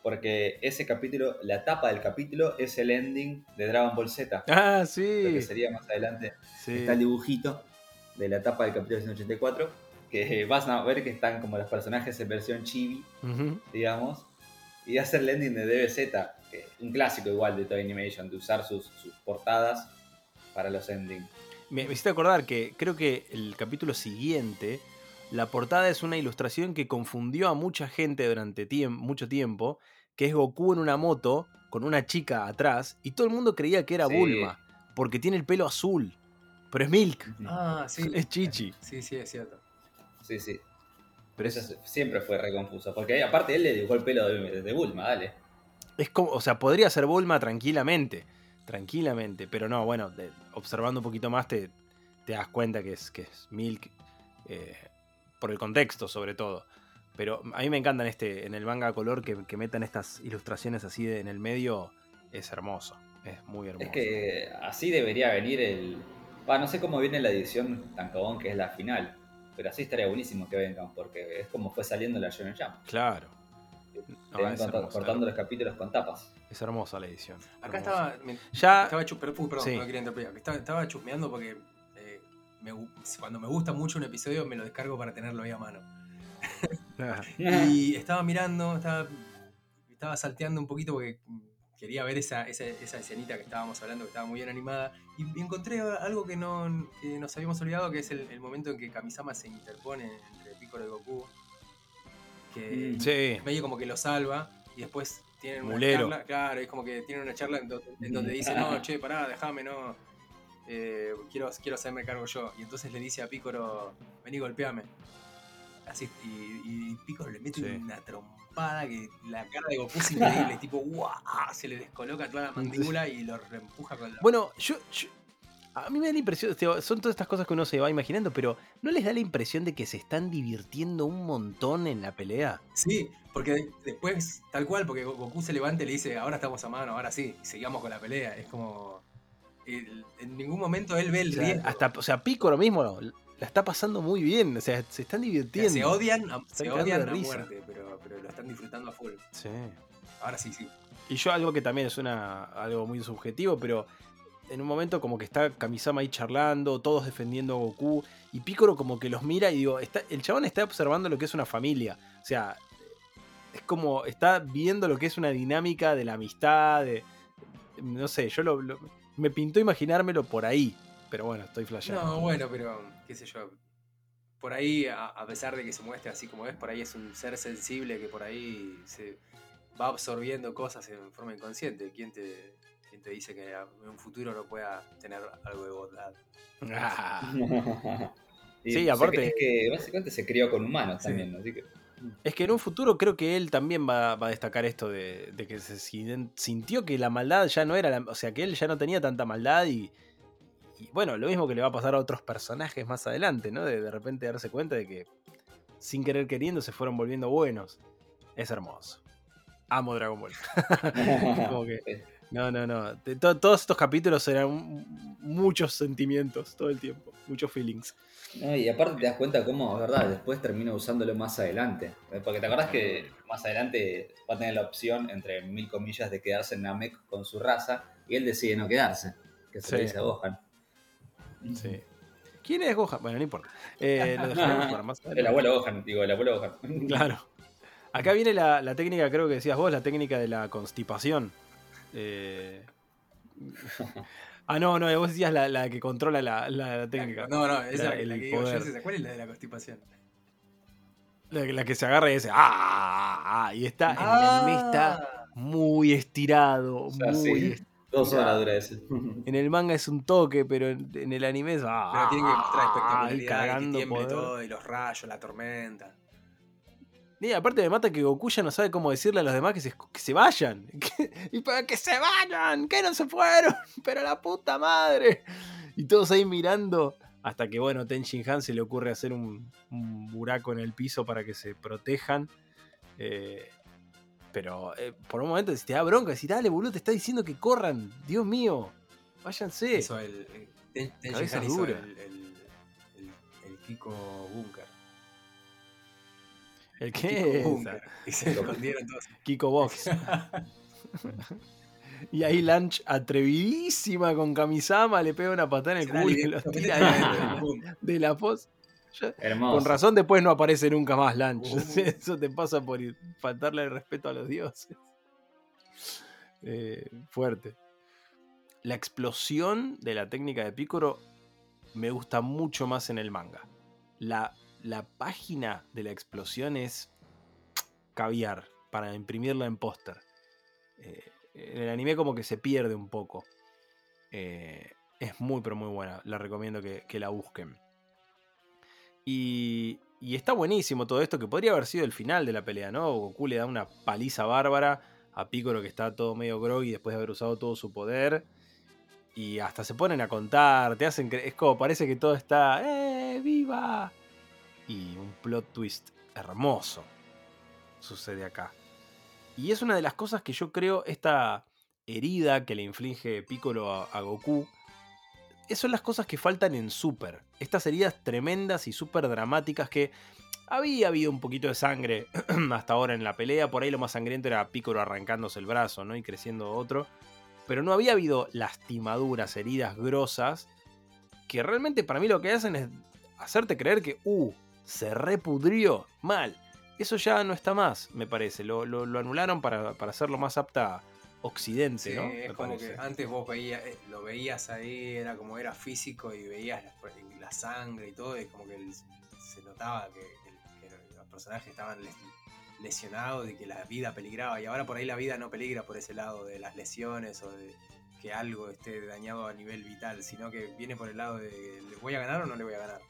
porque ese capítulo, la tapa del capítulo es el ending de Dragon Ball Z. Ah, Lo sí. que sería más adelante sí. está el dibujito de la tapa del capítulo 184, que vas a ver que están como los personajes en versión chibi, digamos, y hace el ending de DBZ, que un clásico igual de Toy Animation, de usar sus, sus portadas para los endings. Me, me hiciste acordar que creo que el capítulo siguiente, la portada es una ilustración que confundió a mucha gente durante tiem- mucho tiempo, que es Goku en una moto con una chica atrás, y todo el mundo creía que era Sí. Bulma, porque tiene el pelo azul, pero es Milk, ah, sí. es Chichi. Sí, sí, es cierto. Sí, sí. Pero Eso es, es- siempre fue re confuso, porque aparte él le dibujó el pelo de, de Bulma, dale. es como, o sea, podría ser Bulma tranquilamente, tranquilamente, pero no, bueno, de- observando un poquito más te, te das cuenta que es, que es Milk, eh, por el contexto sobre todo. Pero a mí me encantan este, en el manga color que, que metan estas ilustraciones así de- en el medio, es hermoso, es muy hermoso. Es que así debería venir el... Va, no sé cómo viene la edición tan cabón que es la final, pero así estaría buenísimo que vengan, porque es como fue saliendo la Shonen Jump. Claro, No, van cortando los capítulos con tapas. es hermosa la edición. Acá hermosa. estaba. me- Ya, Estaba chu- perdón, perdón, Sí. no quería interrumpir. Estaba, estaba chusmeando porque eh, me cuando me gusta mucho un episodio me lo descargo para tenerlo ahí a mano. Y estaba mirando, estaba, estaba salteando un poquito porque quería ver esa, esa, esa escenita que estábamos hablando, que estaba muy bien animada. Y encontré algo que, no, que nos habíamos olvidado, que es el, el momento en que Kamisama se interpone entre Piccolo y Goku. Que Mm. sí, medio como que lo salva y después tienen una Mulero. charla. Claro, es como que tienen una charla en, do- en donde dice, no, che, pará, déjame, no. eh, quiero, quiero hacerme cargo yo. Y entonces le dice a Pícoro, vení, golpeame. Así, y, y Pícoro le mete Sí. una trompada que la cara de Goku es increíble, tipo, ¡guau! Se le descoloca toda la mandíbula y lo reempuja con la. Bueno, yo, yo- A mí me da la impresión, tío, son todas estas cosas que uno se va imaginando, pero ¿no les da la impresión de que se están divirtiendo un montón en la pelea? Sí, porque de- después, tal cual, porque Go- Goku se levanta y le dice, ahora estamos a mano, ahora sí, sigamos con la pelea. Es como. el- en ningún momento él ve el O sea, riesgo. hasta, o sea, Piccolo mismo la está pasando muy bien, o sea, se están O sea, divirtiendo. se odian, a, se odian de a risa. muerte, pero, pero lo están disfrutando a full. Sí. Ahora sí, sí. Y yo algo que también es una, algo muy subjetivo, pero en un momento como que está Kamisama ahí charlando, todos defendiendo a Goku, y Piccolo como que los mira y digo, está, el chabón está observando lo que es una familia. O sea, es como, está viendo lo que es una dinámica de la amistad, de... No sé, yo lo, lo- me pintó imaginármelo por ahí, pero bueno, estoy flasheando. No, bueno, pero qué sé yo. por ahí, a, pesar de que se muestre así como es, por ahí es un ser sensible que por ahí se va absorbiendo cosas en forma inconsciente. ¿Quién te, te dice que en un futuro no pueda tener algo de bondad? Ah. sí, aparte. Es que básicamente se crió con humanos también, así que. Es que en un futuro creo que él también va, a destacar esto de, que se sintió que la maldad ya no era, o sea, que él ya no tenía tanta maldad y, bueno, lo mismo que le va a pasar a otros personajes más adelante, ¿no? De de repente darse cuenta de que sin querer queriendo se fueron volviendo buenos. Es hermoso. Amo Dragon Ball. no, no, no. todos estos capítulos eran muchos sentimientos todo el tiempo, muchos feelings y aparte te das cuenta cómo, verdad, después termina usándolo más adelante. Porque te acordás que más adelante va a tener la opción, entre mil comillas, de quedarse en Namek con su raza, y él decide no quedarse, que se le dice a Gohan. Sí. ¿Quién es Gohan? Bueno, no importa. Eh, lo dejamos para más adelante. El abuelo Gohan, digo, el abuelo Gohan. Claro. Acá viene la, la, técnica, creo que decías vos, la técnica de la constipación. Eh, Ah, no, no, vos decías la, la que controla la, la técnica. No, no, esa es la que digo yo. ¿Cuál es la de la constipación? La, que se agarra y dice ¡Ah! ah, ah" y está, en el anime está ah. muy estirado. muy estirado. Dos horas dura ese. En el manga es un toque, pero en, el anime es. ¡Ah! Pero tiene que mostrar espectacularidad, que tiemble todo, y los rayos, la tormenta. Y aparte me mata que Goku ya no sabe cómo decirle a los demás que se, que se vayan. y para que se vayan, que no se fueron, pero la puta madre. Y todos ahí mirando. Hasta que, bueno, Ten Shin Han se le ocurre hacer un, buraco en el piso para que se protejan. Eh, pero eh, por un momento, si te da bronca, si dale, boludo, te está diciendo que corran. Dios mío, váyanse. Eso, el, hizo el, el, el Kiko Bunker. ¿El qué? y se escondieron todos. Kiko Box. y ahí Lunch, atrevidísima con Kamisama, le pega una patada en el culo y tira de la pos. Con razón después no aparece nunca más Lunch. Uh. Eso te pasa por faltarle el respeto a los dioses. Eh, fuerte. La explosión de la técnica de Picoro me gusta mucho más en el manga. La la página de la explosión es caviar para imprimirla en póster. Eh, en el anime como que se pierde un poco. Eh, es muy pero muy buena. La recomiendo que, la busquen. Y, y, está buenísimo todo esto, que podría haber sido el final de la pelea, ¿no? Goku le da una paliza bárbara a Piccolo que está todo medio groggy después de haber usado todo su poder. Y hasta se ponen a contar, te hacen... Es como parece que todo está... ¡Eh, viva! y un plot twist hermoso sucede acá. Y es una de las cosas que yo creo esta herida que le inflige Piccolo a, Goku. Son las cosas que faltan en Super. Estas heridas tremendas y súper dramáticas que había habido un poquito de sangre hasta ahora en la pelea. Por ahí lo más sangriento era Piccolo arrancándose el brazo ¿no? y creciendo otro. Pero no había habido lastimaduras, heridas grosas. Que realmente para mí lo que hacen es hacerte creer que, uh, se repudrió mal. Eso ya no está más, me parece. Lo, anularon para, hacerlo más apta Occidente, ¿no? Es como que antes vos veías, eh, lo veías ahí, era como era físico y veías la, sangre y todo, y como que se notaba que, los personajes estaban lesionados y que la vida peligraba. Y ahora por ahí la vida no peligra por ese lado de las lesiones o de que algo esté dañado a nivel vital, sino que viene por el lado de ¿le voy a ganar o no le voy a ganar?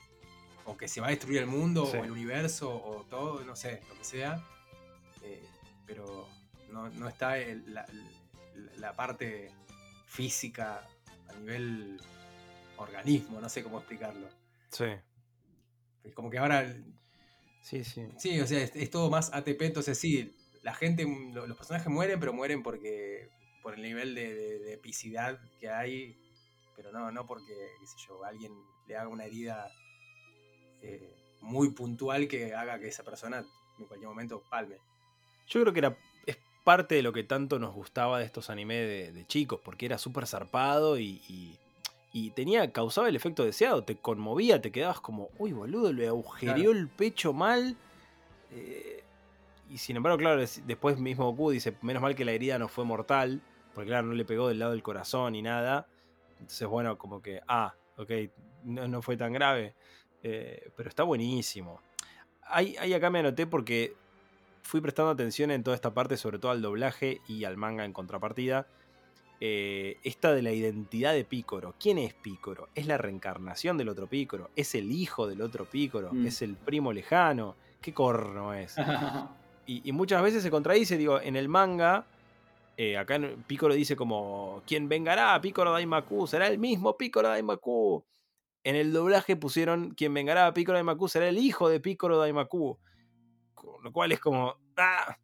o que se va a destruir el mundo o el universo o todo, no sé, lo que sea. Eh, pero no, está la, parte física a nivel organismo, no sé cómo explicarlo. Sí. Como que ahora. Sí, sí. Sí, o sea, es, todo más ATP, entonces sí, la gente, los personajes mueren, pero mueren porque. por el nivel de, epicidad que hay, pero no, no porque, qué sé yo, alguien le haga una herida eh, muy puntual que haga que esa persona en cualquier momento palme. Yo creo que era, parte de lo que tanto nos gustaba de estos animes de, chicos, porque era súper zarpado y, y, tenía, causaba el efecto deseado, te conmovía, te quedabas como, uy boludo, le agujereó el pecho mal. Eh, y sin embargo, claro, después mismo Goku dice, menos mal que la herida no fue mortal, porque claro, no le pegó del lado del corazón ni nada. Entonces, bueno, como que, ah, ok, no, no fue tan grave. Eh, pero está buenísimo. Ahí, ahí acá me anoté porque fui prestando atención en toda esta parte, sobre todo al doblaje y al manga en contrapartida. Eh, esta de la identidad de Pícoro. ¿Quién es Pícoro? ¿Es la reencarnación del otro Pícoro? ¿Es el hijo del otro Pícoro? Mm. ¿Es el primo lejano? ¿Qué corno es? y, y muchas veces se contradice, digo, en el manga, eh, acá Pícoro dice como, ¿quién vengará? Pícoro Daimaku, será el mismo Pícoro Daimaku. En el doblaje pusieron, ¿quién vengará? Pícoro Daimaku será el hijo de Pícoro Daimaku. Lo cual es como, ¡ah!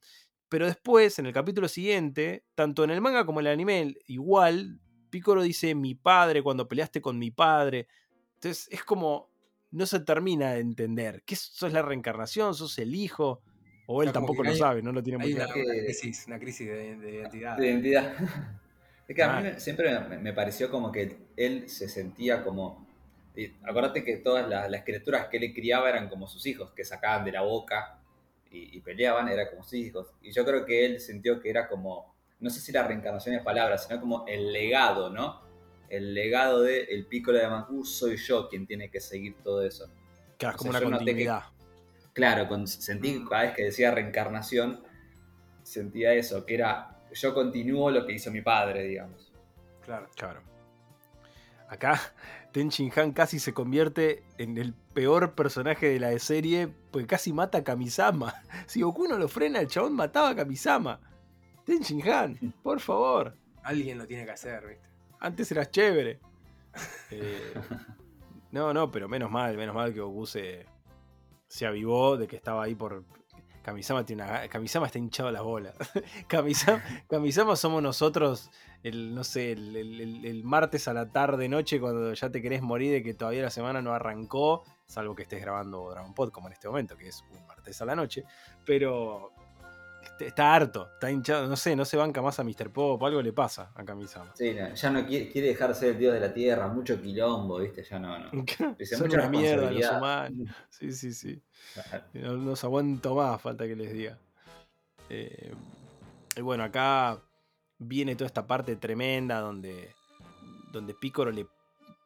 Pero después, en el capítulo siguiente, tanto en el manga como en el anime, igual, Pícoro dice mi padre cuando peleaste con mi padre. Entonces es como, no se termina de entender. ¿Qué sos la reencarnación? ¿Sos el hijo? O él sea, tampoco que lo hay- sabe, no lo tiene muy claro. que- una crisis, una crisis de, de identidad. de identidad. Es que a mí siempre me, me pareció como que él se sentía como. Acordate que todas las, las criaturas que él criaba eran como sus hijos, que sacaban de la boca y, y peleaban, eran como sus hijos. Y yo creo que él sintió que era como. No sé si la reencarnación es palabra, sino como el legado, ¿no? El legado de el Piccolo de Macu soy yo quien tiene que seguir todo eso. Claro, es o como sea, una que- continuidad. Claro, con, sentí que cada vez que decía reencarnación, sentía eso, que era yo continúo lo que hizo mi padre, digamos. Claro. Claro. Acá Ten Shin Han casi se convierte en el peor personaje de la serie, porque casi mata a Kamisama. Si Goku no lo frena, el chabón mataba a Kamisama. Ten Shin Han, por favor. Alguien lo tiene que hacer, ¿viste? Antes eras chévere. Eh, no, no, pero menos mal, menos mal que Goku se, se avivó de que estaba ahí por. Kamisama tiene una. Kamisama está hinchado las bolas. Kamisama, somos nosotros, el, no sé, el, el- el- martes a la tarde, noche, cuando ya te querés morir de que todavía la semana no arrancó, salvo que estés grabando Dragon Pod como en este momento, que es un martes a la noche. Pero está harto, está hinchado, no sé, no se banca más a Mr. Pop, algo le pasa a Kamisama. Sí, no, ya no quiere, quiere dejar de ser el dios de la tierra, mucho quilombo, ¿viste? Ya no, no. Son mucha una mierda los humanos. Sí, sí, sí. No los aguanto más, falta que les diga. Eh, y bueno, acá viene toda esta parte tremenda donde, donde Piccolo le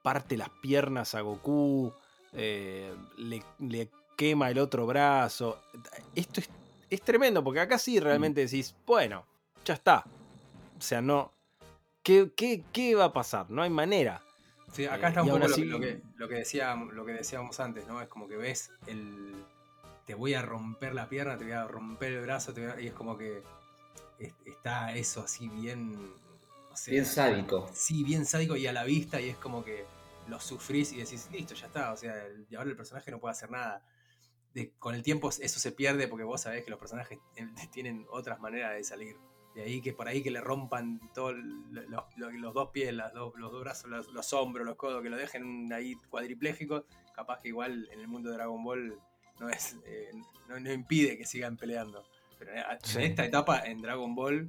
parte las piernas a Goku, eh, le, le quema el otro brazo. Esto es, es tremendo, porque acá sí realmente decís, bueno, ya está. O sea, no. ¿Qué, qué, qué va a pasar? No hay manera. Sí, acá Eh, está un y aún poco lo, así- lo que, lo, que decía, lo que decíamos antes, ¿no? Es como que ves el. Te voy a romper la pierna, te voy a romper el brazo, te voy a- y es como que es- está eso así bien. no sé, Bien sádico. Sí, bien sádico y a la vista, y es como que lo sufrís y decís, listo, ya está. O sea, el- y ahora el personaje no puede hacer nada. De- con el tiempo eso se pierde porque vos sabés que los personajes tienen otras maneras de salir. De ahí que por ahí que le rompan todos los, los- los dos pies, las dos- los dos brazos, los, los hombros, los codos, que lo dejen ahí cuadriplégicos, capaz que igual en el mundo de Dragon Ball no es eh, no, no impide que sigan peleando. Pero en, en Sí. esta etapa en Dragon Ball,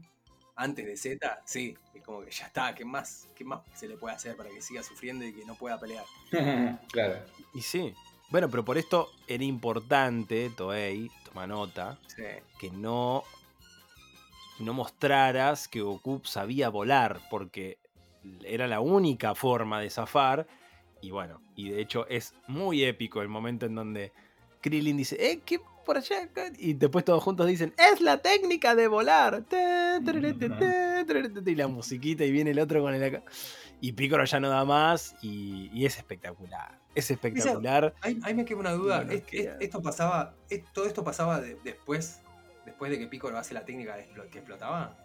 antes de Z, sí, es como que ya está, ¿qué más, ¿qué más se le puede hacer para que siga sufriendo y que no pueda pelear? claro. Y sí. Bueno, pero por esto era importante, Toei, toma nota, Sí. que no, no mostraras que Goku sabía volar, porque era la única forma de zafar. Y bueno, y de hecho es muy épico el momento en donde Krillin dice, ¡eh, qué por allá! acá?", Y después todos juntos dicen, ¡es la técnica de volar! Y la musiquita y viene el otro con el acá. Y Piccolo ya no da más y, y es espectacular. Es espectacular. Ahí, ahí me queda una duda. Bueno, ¿Es- que- es- esto pasaba, es- todo esto pasaba de- después, después de que Piccolo hace la técnica de que explotaba.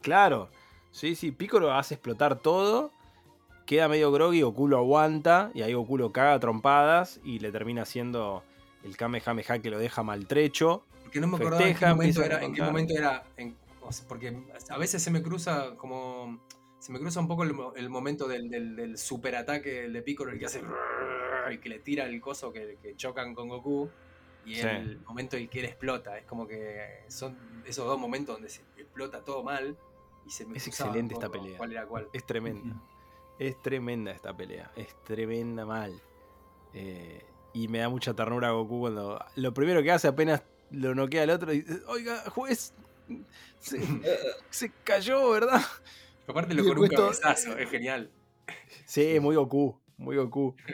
Claro. Sí, sí, Piccolo hace explotar todo. Queda medio groggy, Goku lo aguanta. Y ahí Goku lo caga a trompadas. Y le termina haciendo el Kamehameha que lo deja maltrecho. Porque no me acordaba Festeja, en qué era, en qué momento era. en- porque a veces se me cruza como. Se me cruza un poco el, mo- el momento del, del, del superataque de Piccolo, el que hace. y que le tira el coso que, que chocan con Goku. Y Sí. el momento en que él explota. Es como que son esos dos momentos donde se explota todo mal. Y se me Es excelente esta pelea. ¿Cuál era cuál? Es tremenda. Es tremenda esta pelea. Es tremenda mal. Eh, y me da mucha ternura a Goku cuando. Lo primero que hace apenas lo noquea al otro. Y dice, Oiga, juez. Se, se cayó, ¿verdad? Aparte lo con un cabezazo, es genial. Sí, muy Goku. muy Goku.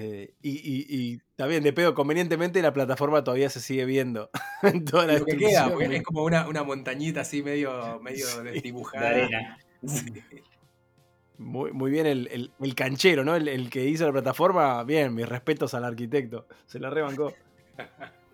Eh, y, y, y, también, de pedo, convenientemente la plataforma todavía se sigue viendo. en toda la Lo que queda, porque es como una, una montañita así medio, medio desdibujada. De arena. Sí. Muy, muy bien el, el- el canchero, ¿no? El, el que hizo la plataforma, bien, mis respetos al arquitecto. Se la rebancó.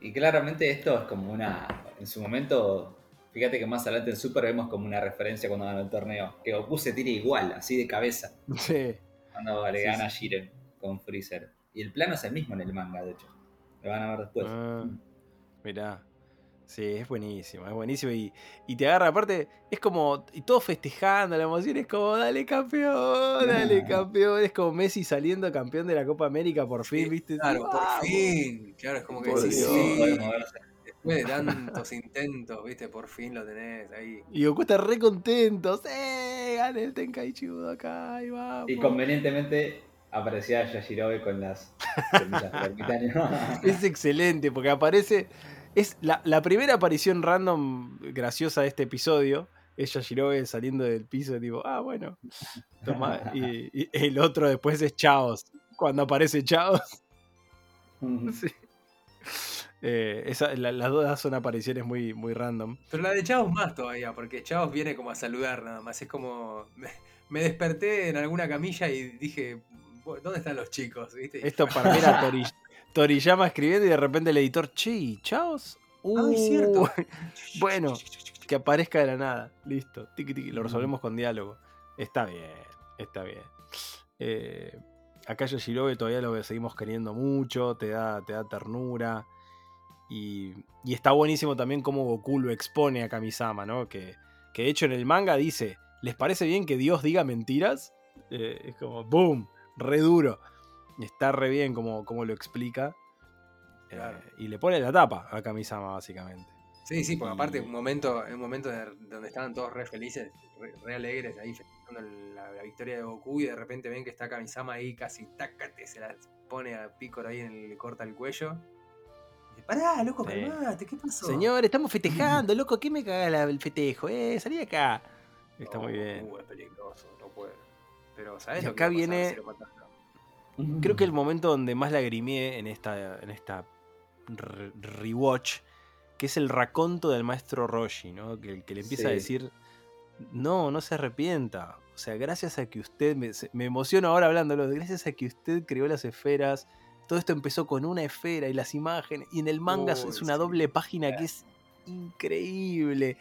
Y claramente esto es como una. En su momento, fíjate que más adelante en Super vemos como una referencia cuando ganó el torneo. Que Goku se tira igual, así de cabeza, Sí. cuando le Sí, gana a Jiren con Freezer. Y el plano es el mismo en el manga, de hecho. Lo van a ver después. Ah. Mirá. Sí, es buenísimo, es buenísimo. Y, y te agarra, aparte, es como. Y todo festejando, la emoción es como, dale campeón, dale campeón. Es como Messi saliendo campeón de la Copa América por fin, Sí, ¿viste? Claro, por fin. Claro, es como que Por decís, Dios. sí, moverse. Después de tantos intentos, viste, por fin lo tenés ahí. Y Goku está re contento. ¡Sí! Gane el Tenkaichi Budokai, vamos. Y convenientemente aparecía Yashirobe con las semillas. Es excelente porque aparece. Es la, la primera aparición random graciosa de este episodio. Es Yashirobe saliendo del piso, tipo, ah, bueno. Toma. Y, y el otro después es Chaos. Cuando aparece Chaos. Sí. Eh, esa- la- las dos son apariciones muy, muy random. Pero la de Chavos más todavía, porque Chavos viene como a saludar nada más. Es como. Me, me desperté en alguna camilla y dije, "Bu- ¿dónde están los chicos? ¿Viste? Esto para mí era Tori- Toriyama escribiendo y de repente el editor, che, ¿y Chaos. Ay, cierto. Uh, bueno, que aparezca de la nada. Listo. Tiki, tiki, lo resolvemos con diálogo. Está bien, está bien. Eh, acá Yashirobe todavía lo seguimos queriendo mucho, te da, te da ternura. Y, y está buenísimo también cómo Goku lo expone a Kamisama, ¿no? Que, que de hecho en el manga dice, ¿les parece bien que Dios diga mentiras? Eh, es como, ¡boom! Re duro. Está re bien como, como lo explica. Eh, y le pone la tapa a Kamisama, básicamente. Sí, sí, porque aparte un momento, un momento de- donde estaban todos re felices, re, re alegres, ahí festejando la, la victoria de Goku y de repente ven que está Kamisama ahí casi tácate, se la pone a Picoro ahí, en el, le corta el cuello. Pará, loco, Sí. calmate, ¿qué pasó? Señor, estamos festejando, loco, ¿qué me caga la- el festejo? Eh, salí de acá. Está No, muy bien. Goku es peligroso, no puede. Pero, ¿sabes Y lo acá viene- si lo mataron? Creo que el momento donde más lagrimeé en esta, en esta re- rewatch, que es el raconto del maestro Roshi, ¿no? Que, que le empieza a decir, no, no se arrepienta. O sea, gracias a que usted, me, me emociono ahora hablándolo, gracias a que usted creó las esferas, todo esto empezó con una esfera y las imágenes, y en el manga Uy, es una sí. doble página que es increíble.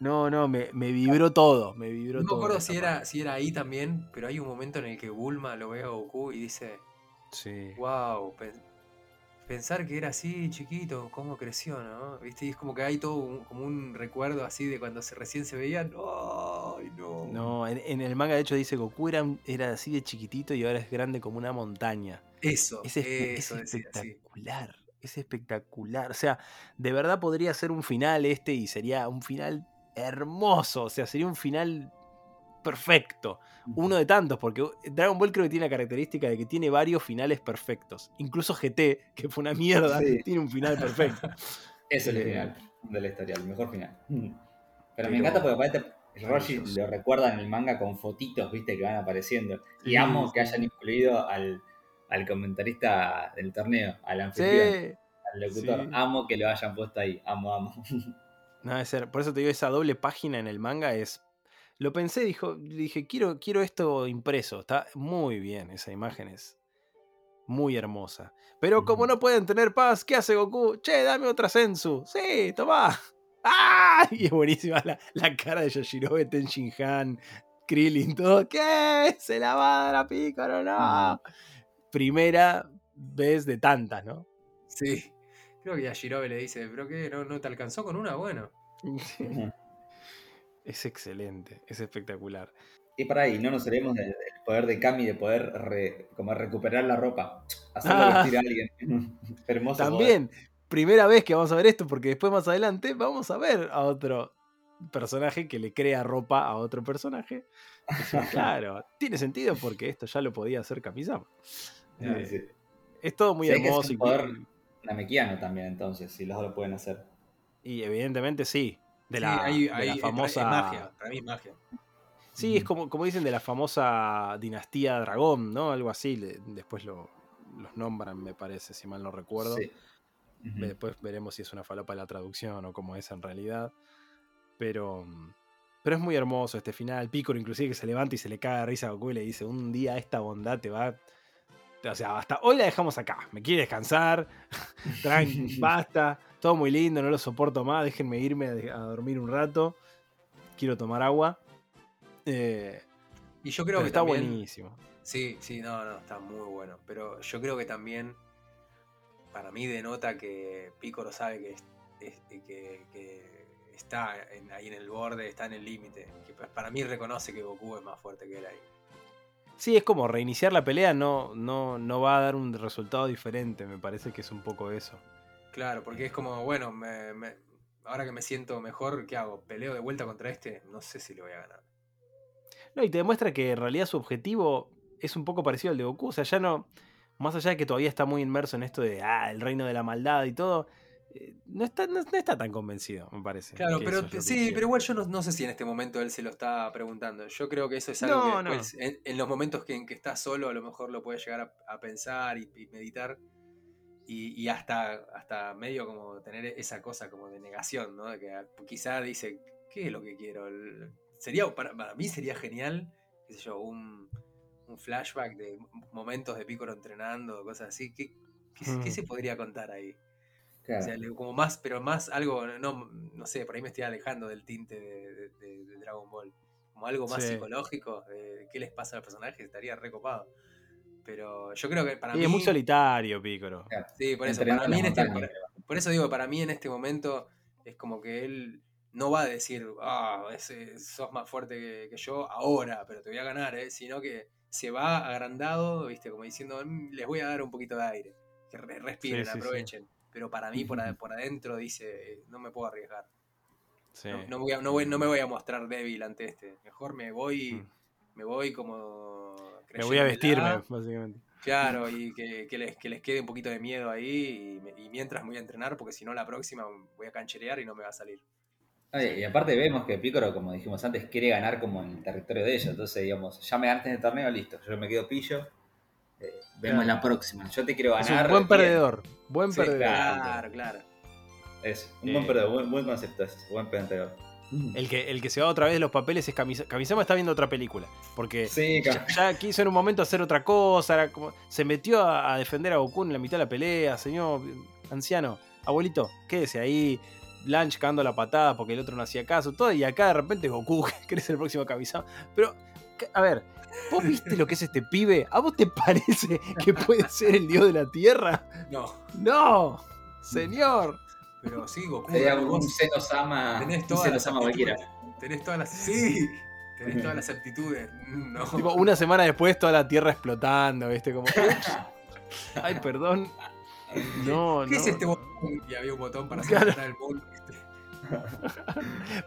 No, no, me, me vibró todo, me vibró No me todo. acuerdo esa si era, si era ahí también, pero hay un momento en el que Bulma lo ve a Goku y dice, Sí. wow, pensar que era así chiquito, cómo creció, ¿no? ¿Viste? Y es como que hay todo un- como un recuerdo así de cuando se, recién se veían. ¡Ay, no! No, en, en el manga de hecho dice Goku era, era así de chiquitito y ahora es grande como una montaña. Eso, Es, espe- es eso decía, sí. espectacular, es espectacular. O sea, de verdad podría ser un final este y sería un final hermoso. O sea, sería un final perfecto. Uno de tantos, porque Dragon Ball creo que tiene la característica de que tiene varios finales perfectos. Incluso GT, que fue una mierda, Sí. tiene un final perfecto. Es el Eh, final de la historia, el mejor final. Pero, Pero- me encanta porque aparte Roshi lo recuerda en el manga con fotitos, viste, que van apareciendo. Y amo que hayan incluido al, al comentarista del torneo, al anfitrión, Sí. al locutor. sí. Amo que lo hayan puesto ahí, amo, amo. No, es ser- por eso te digo, esa doble página en el manga es. Lo pensé, dijo, dije, quiero, quiero esto impreso. Está muy bien, esa imagen es muy hermosa. Pero como no pueden tener paz, ¿qué hace Goku? Che, dame otra Sensu. Sí, tomá. ¡Ah! Y es buenísima la, la cara de Yashirobe, Tenshin Han, Krillin, todo. ¿Qué? Se la va a dar a Piccolo, no. Primera vez de tantas, ¿no? Sí. Creo que a Shirobe le dice, ¿pero qué? ¿No, no te alcanzó con una? Bueno. Es excelente, es espectacular. Y para ahí, no nos olvidemos del, poder de Kami de poder re- como recuperar la ropa, hacerlo Ah. vestir a alguien. Hermoso. poder. También, primera vez que vamos a ver esto, porque después más adelante vamos a ver a otro personaje que le crea ropa a otro personaje. Claro, tiene sentido porque esto ya lo podía hacer Kamisama. Ah, Eh, sí. Es todo muy Sí, que es hermoso un y, poder Namekiano también, entonces, si los dos lo pueden hacer. y evidentemente sí. De Sí, la, hay- de la hay- es- famosa. Es magia, para mí es magia. Sí, es como, como dicen de la famosa dinastía dragón, ¿no? Algo así. después lo, los nombran, me parece, si mal no recuerdo. Después veremos si es una falopa la traducción o cómo es en realidad. Pero, pero es muy hermoso este final. Picoro inclusive que se levanta y se le caga de risa a Goku y le dice, un día esta bondad te va... O sea, hasta hoy la dejamos acá. Me quiere descansar. basta. Todo muy lindo, no lo soporto más. Déjenme irme a dormir un rato. Quiero tomar agua. Eh, y yo creo que está buenísimo. Sí, sí, no, no, está muy bueno. Pero yo creo que también, para mí, denota que Picoro sabe que, que, está ahí en el borde, está en el límite. Que para mí reconoce que Goku es más fuerte que él ahí. Sí, es como reiniciar la pelea no, no, no va a dar un resultado diferente, me parece que es un poco eso. Claro, porque es como, bueno, ahora que me siento mejor, ¿qué hago? ¿Peleo de vuelta contra este? No sé si le voy a ganar. No, y te demuestra que en realidad su objetivo es un poco parecido al de Goku. O sea, ya no. Más allá de que todavía está muy inmerso en esto de ah, el reino de la maldad y todo. Eh, no está, no, está tan convencido, me parece. Claro, pero sí, pero igual yo no, sé si en este momento él se lo está preguntando. Yo creo que eso es algo que en, los momentos que, en que está solo, a lo mejor lo puede llegar a, pensar y, meditar. Y, hasta, hasta medio como tener esa cosa como de negación, ¿no? De que quizá dice, ¿qué es lo que quiero? sería, para, para, mí sería genial, qué sé yo, un, un flashback de momentos de Piccolo entrenando, cosas así. ¿Qué, qué, se podría contar ahí? O sea, como más, pero más algo, no, no sé, por ahí me estoy alejando del tinte de, Dragon Ball. Como algo más psicológico, de qué les pasa a los personajes, estaría recopado. Pero yo creo que para mí. Es muy solitario, Piccolo. Sí, por eso, para mí en este, por, eso digo, para mí en este momento es como que él no va a decir, ah, sos más fuerte que, yo ahora, pero te voy a ganar, ¿eh? sino que se va agrandado, ¿viste? Como diciendo, mm, les voy a dar un poquito de aire. Que respiren, aprovechen. Pero para mí, por, adentro, dice, no me puedo arriesgar. No, voy no, me voy a mostrar débil ante este. Mejor me voy, mm. me voy como... Me voy a vestirme, básicamente. Claro, y que, les, que les quede un poquito de miedo ahí y, mientras me voy a entrenar, porque si no la próxima voy a cancherear y no me va a salir. Y aparte vemos que Picoro, como dijimos antes, quiere ganar como en el territorio de ellos. Entonces, digamos, ya me ganaste en el torneo, listo. Yo me quedo pillo. Eh, vemos la próxima. Yo te quiero ganar. un buen perdedor. Buen perdedor. Claro, claro. Es un buen perdedor, buen, concepto ese, buen perdedor. El que, el que se va otra vez de los papeles es Kamisama. Kamisama está viendo otra película. Porque ya, quiso en un momento hacer otra cosa. Era como, se metió a, a, defender a Goku en la mitad de la pelea. Señor anciano, abuelito, quédese ahí. Blanche cagando la patada porque el otro no hacía caso, todo, y acá de repente Goku, que eres el próximo Kamisama. Pero, a ver, ¿vos viste lo que es este pibe? ¿A vos te parece que puede ser el dios de la tierra? No. No, señor. Pero sí, Goku. Sería un Senosama. Tenés todas las cualquiera. Tenés todas las. Sí. Tenés todas las aptitudes. No. Tipo, una semana después, toda la tierra explotando, ¿viste? Como. Ay, perdón. No, ¿Qué es este botón? Y había un botón para claro. el mundo.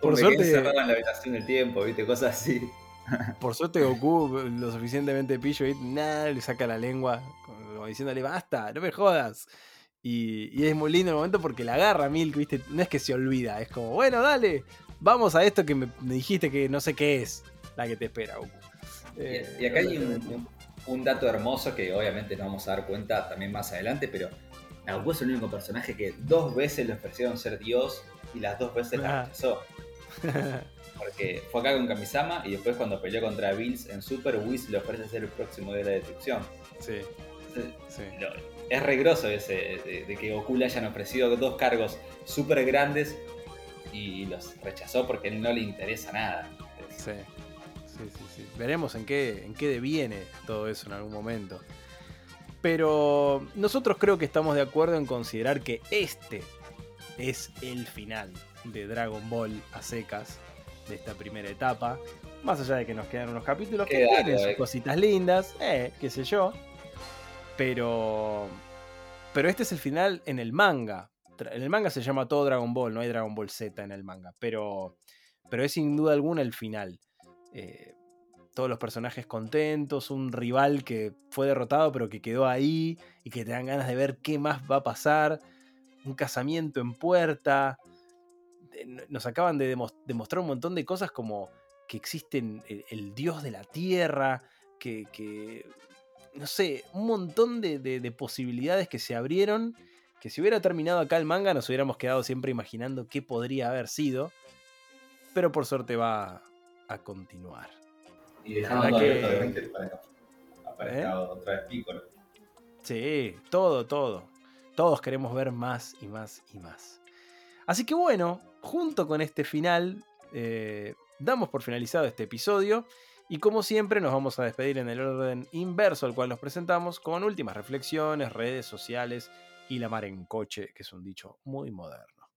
Por suerte. en la habitación del tiempo, ¿viste? Cosas así. Por suerte Goku lo suficientemente pillo y nada, le saca la lengua como diciéndole basta, no me jodas. Y, es muy lindo el momento porque la agarra Milk, ¿viste? No es que se olvida, es como, bueno, dale, vamos a esto que me, dijiste que no sé qué es la que te espera, Goku. y, acá hay un, un, dato hermoso que obviamente no vamos a dar cuenta también más adelante, pero Goku es el único personaje que dos veces le ofrecieron ser Dios y las dos veces la rechazó. Porque fue acá con Kamisama y después cuando peleó contra Bills en Super, Whis le ofrece ser el próximo de la destrucción. Sí. Es regroso ese de, que Goku le hayan ofrecido dos cargos súper grandes y los rechazó porque a él no le interesa nada. Sí. Sí, sí, sí. Veremos en qué, en qué deviene todo eso en algún momento. Pero nosotros creo que estamos de acuerdo en considerar que este es el final de Dragon Ball a secas de esta primera etapa. Más allá de que nos quedan unos capítulos que tienen sus cositas lindas, eh, qué sé yo. Pero. Pero este es el final en el manga. En el manga se llama todo Dragon Ball, no hay Dragon Ball Z en el manga. Pero. Pero es sin duda alguna el final. Eh, todos los personajes contentos, un rival que fue derrotado pero que quedó ahí y que te dan ganas de ver qué más va a pasar un casamiento en puerta. Nos acaban de demostrar un montón de cosas como que existe el, dios de la tierra, que, no sé, un montón de, posibilidades que se abrieron, que si hubiera terminado acá el manga nos hubiéramos quedado siempre imaginando qué podría haber sido, pero por suerte va a continuar. Y dejando que... obviamente, para aparezca ¿Eh? otra vez Piccolo. Sí, todo, todo. Todos queremos ver más y más y más. Así que bueno, junto con este final, eh, damos por finalizado este episodio. Y como siempre, nos vamos a despedir en el orden inverso al cual nos presentamos, con últimas reflexiones, redes sociales y la mar en coche, que es un dicho muy moderno.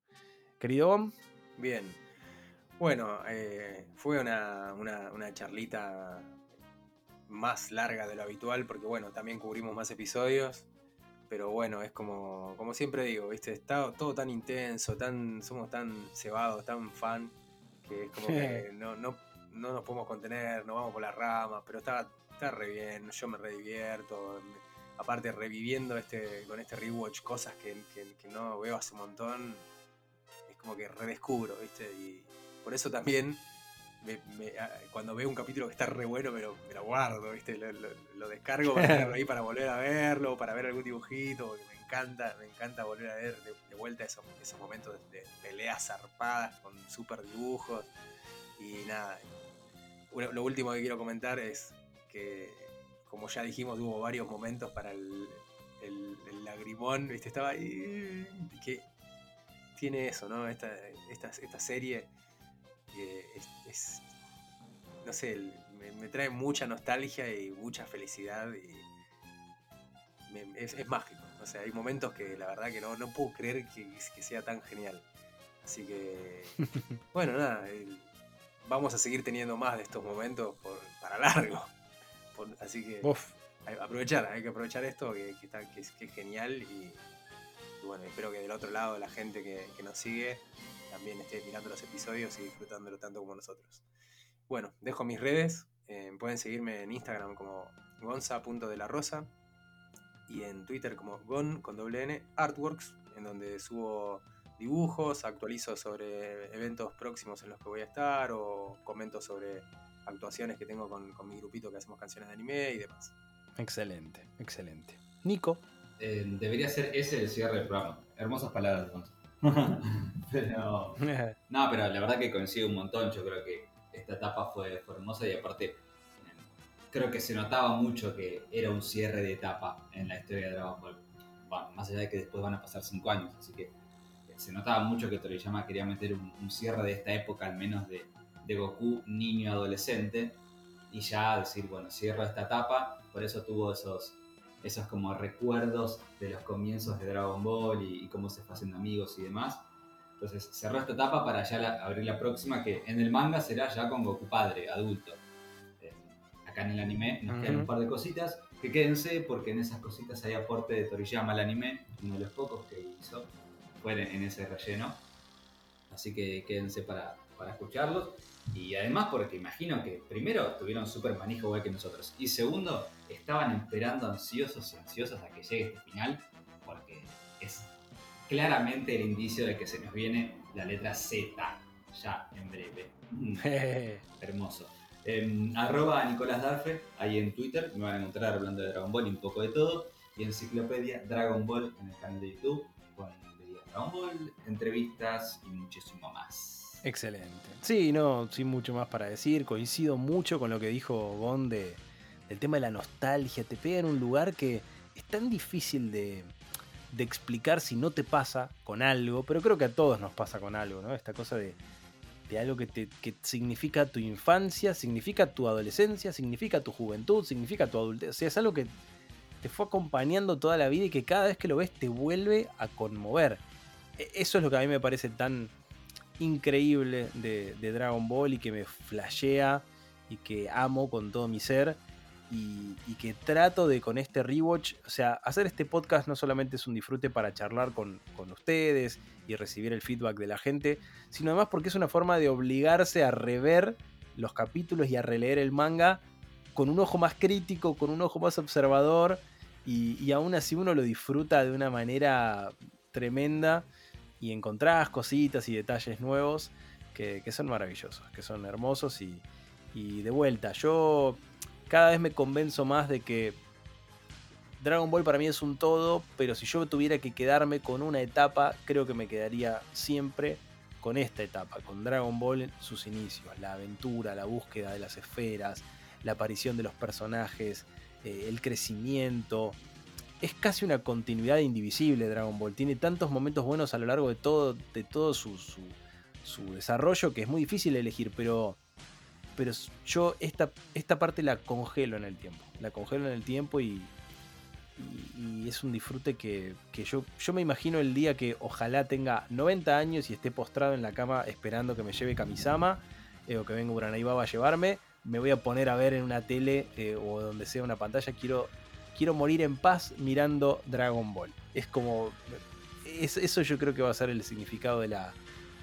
Querido Bom. Bien. Bueno, eh, fue una, una, charlita más larga de lo habitual, porque bueno, también cubrimos más episodios. Pero bueno, es como, como siempre digo, ¿viste? Está todo tan intenso, tan, somos tan cebados, tan fan, que es como que no, no, no nos podemos contener, nos vamos por las ramas, pero está, está re bien, yo me redivierto. Aparte, reviviendo este, con este rewatch cosas que, no veo hace un montón, es como que redescubro, ¿viste? Y por eso también cuando veo un capítulo que está re bueno, me lo, me lo guardo, ¿viste? Lo, descargo para tenerlo ahí para volver a verlo, para ver algún dibujito, porque me encanta, me encanta volver a ver de, vuelta esos, esos momentos de, peleas zarpadas con super dibujos. Y nada, lo último que quiero comentar es que, como ya dijimos, hubo varios momentos para el, el, lagrimón, ¿viste? Estaba ahí. Que tiene eso, ¿no? Esta, esta, esta serie es, no sé, me, trae mucha nostalgia y mucha felicidad y es, mágico. O sea, hay momentos que la verdad que no, no puedo creer que, sea tan genial. Así que, bueno, nada, vamos a seguir teniendo más de estos momentos para largo. así que aprovechar, hay que aprovechar esto que, está, que, es, genial y, bueno, espero que del otro lado la gente que, que nos sigue también esté mirando los episodios y disfrutándolo tanto como nosotros. Bueno, dejo mis redes. Eh, pueden seguirme en Instagram como gonza.delarosa y en Twitter como gon con doble n artworks, en donde subo dibujos, actualizo sobre eventos próximos en los que voy a estar o comento sobre actuaciones que tengo con, mi grupito que hacemos canciones de anime y demás. Excelente, excelente. Nico. Eh, debería ser ese el cierre del programa. Hermosas palabras, pero, no, pero la verdad que coincido un montón. Yo creo que esta etapa fue, hermosa y aparte creo que se notaba mucho que era un cierre de etapa en la historia de Dragon Ball. más allá de que después van a pasar cinco años, así que se notaba mucho que Toriyama quería meter un, cierre de esta época, al menos de, de Goku niño adolescente, y ya decir, bueno, cierro esta etapa, por eso tuvo esos esos como recuerdos de los comienzos de Dragon Ball y, cómo se fue haciendo amigos y demás. Entonces cerró esta etapa para ya abrir la próxima, que en el manga será ya con Goku padre, adulto. Eh, acá en el anime nos quedan un par de cositas, que quédense porque en esas cositas hay aporte de Toriyama al anime, uno de los pocos que hizo, fue en ese relleno. Así que quédense para, para escucharlos. Y además porque imagino que primero tuvieron súper manejo igual que nosotros. Y segundo, estaban esperando ansiosos y ansiosas a que llegue este final. Porque es claramente el indicio de que se nos viene la letra Z ya en breve. Mm. hermoso. Eh, arroba Nicolás Darfe, ahí en Twitter, me van a encontrar hablando de Dragon Ball y un poco de todo. Y enciclopedia Dragon Ball en el canal de YouTube con Ball, entrevistas y muchísimo más. Excelente. Sí, no, sin mucho más para decir. Coincido mucho con lo que dijo Gon de, del tema de la nostalgia. Te pega en un lugar que es tan difícil de, explicar si no te pasa con algo, pero creo que a todos nos pasa con algo, ¿no? Esta cosa de, algo que, te, que significa tu infancia, significa tu adolescencia, significa tu juventud, significa tu adultez. O sea, es algo que te fue acompañando toda la vida y que cada vez que lo ves te vuelve a conmover. E, eso es lo que a mí me parece tan increíble de, Dragon Ball y que me flashea y que amo con todo mi ser. Y, que trato de con este rewatch, o sea, hacer este podcast no solamente es un disfrute para charlar con, ustedes y recibir el feedback de la gente, sino además porque es una forma de obligarse a rever los capítulos y a releer el manga con un ojo más crítico, con un ojo más observador y, y aún así uno lo disfruta de una manera tremenda y encontrás cositas y detalles nuevos que, son maravillosos, que son hermosos y, Y de vuelta, yo cada vez me convenzo más de que Dragon Ball para mí es un todo, pero si yo tuviera que quedarme con una etapa, creo que me quedaría siempre con esta etapa, con Dragon Ball en sus inicios, la aventura, la búsqueda de las esferas, la aparición de los personajes, eh, el crecimiento. Es casi una continuidad indivisible Dragon Ball. Tiene tantos momentos buenos a lo largo de todo, de todo su, su, desarrollo que es muy difícil elegir, pero, pero yo esta, esta parte la congelo en el tiempo. La congelo en el tiempo y, y, es un disfrute que, yo, yo me imagino el día que ojalá tenga 90 años y esté postrado en la cama esperando que me lleve Kamisama eh, o que venga Uranai Baba a llevarme. Me voy a poner a ver en una tele eh, o donde sea una pantalla. Quiero, quiero morir en paz mirando Dragon Ball. Es como. eso yo creo que va a ser el significado de la,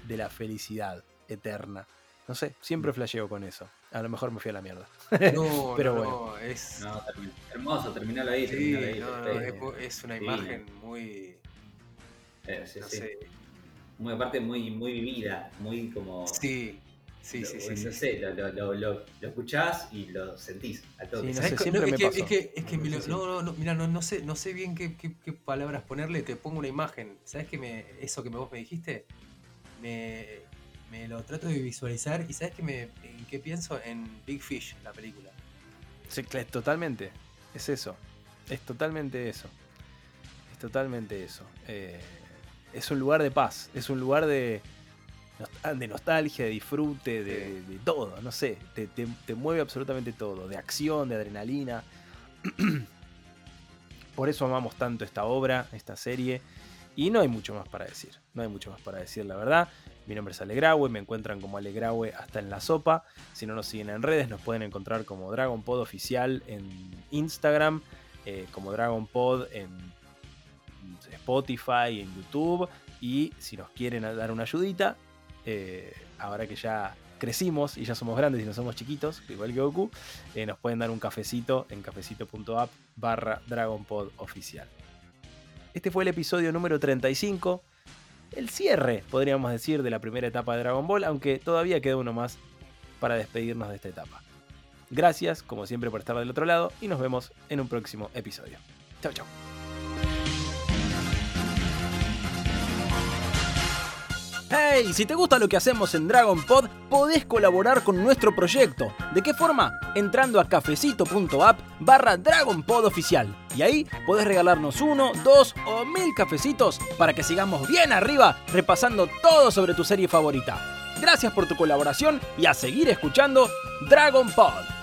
de la felicidad eterna. No sé, siempre flasheo con eso. A lo mejor me fui a la mierda. No, Pero bueno. es. hermoso, terminalo ahí. Sí, ahí es, una imagen muy. Eh, sí, sí. Muy aparte, muy, muy vivida, muy como. Sí. Sí, sí, sí. No sé, lo, lo, lo, escuchás y lo sentís a todos. Sí, no sé, siempre me es, que, es que, no, no, no, mira, no, no, sé, no sé bien qué, qué, qué, palabras ponerle, te pongo una imagen. ¿Sabes que me, eso que vos me dijiste? Me, me lo trato de visualizar y ¿sabes qué, me, en qué pienso? En Big Fish, la película. Sí, totalmente. Es eso. Es totalmente eso. Es totalmente eso. Eh, es un lugar de paz. Es un lugar de, de nostalgia, de disfrute, de, todo. No sé. Te, te, mueve absolutamente todo. De acción, de adrenalina. Por eso amamos tanto esta obra, esta serie. Y no hay mucho más para decir. No hay mucho más para decir, la verdad. Mi nombre es Alegraue, me encuentran como Alegraue hasta en la sopa. Si no nos siguen en redes, nos pueden encontrar como Dragon Pod Oficial en Instagram, eh, como Dragon Pod en Spotify, en YouTube. Y si nos quieren dar una ayudita, eh, ahora que ya crecimos y ya somos grandes y no somos chiquitos, igual que Goku, eh, nos pueden dar un cafecito en cafecito.app barra Pod Oficial. Este fue el episodio número 35 el cierre, podríamos decir, de la primera etapa de Dragon Ball, aunque todavía queda uno más para despedirnos de esta etapa. Gracias, como siempre, por estar del otro lado y nos vemos en un próximo episodio. Chao, chao. Hey, si te gusta lo que hacemos en Dragon Pod, podés colaborar con nuestro proyecto. ¿De qué forma? Entrando a cafecito.app barra Dragon Pod oficial. Y ahí podés regalarnos uno, dos o mil cafecitos para que sigamos bien arriba repasando todo sobre tu serie favorita. Gracias por tu colaboración y a seguir escuchando Dragon Pod.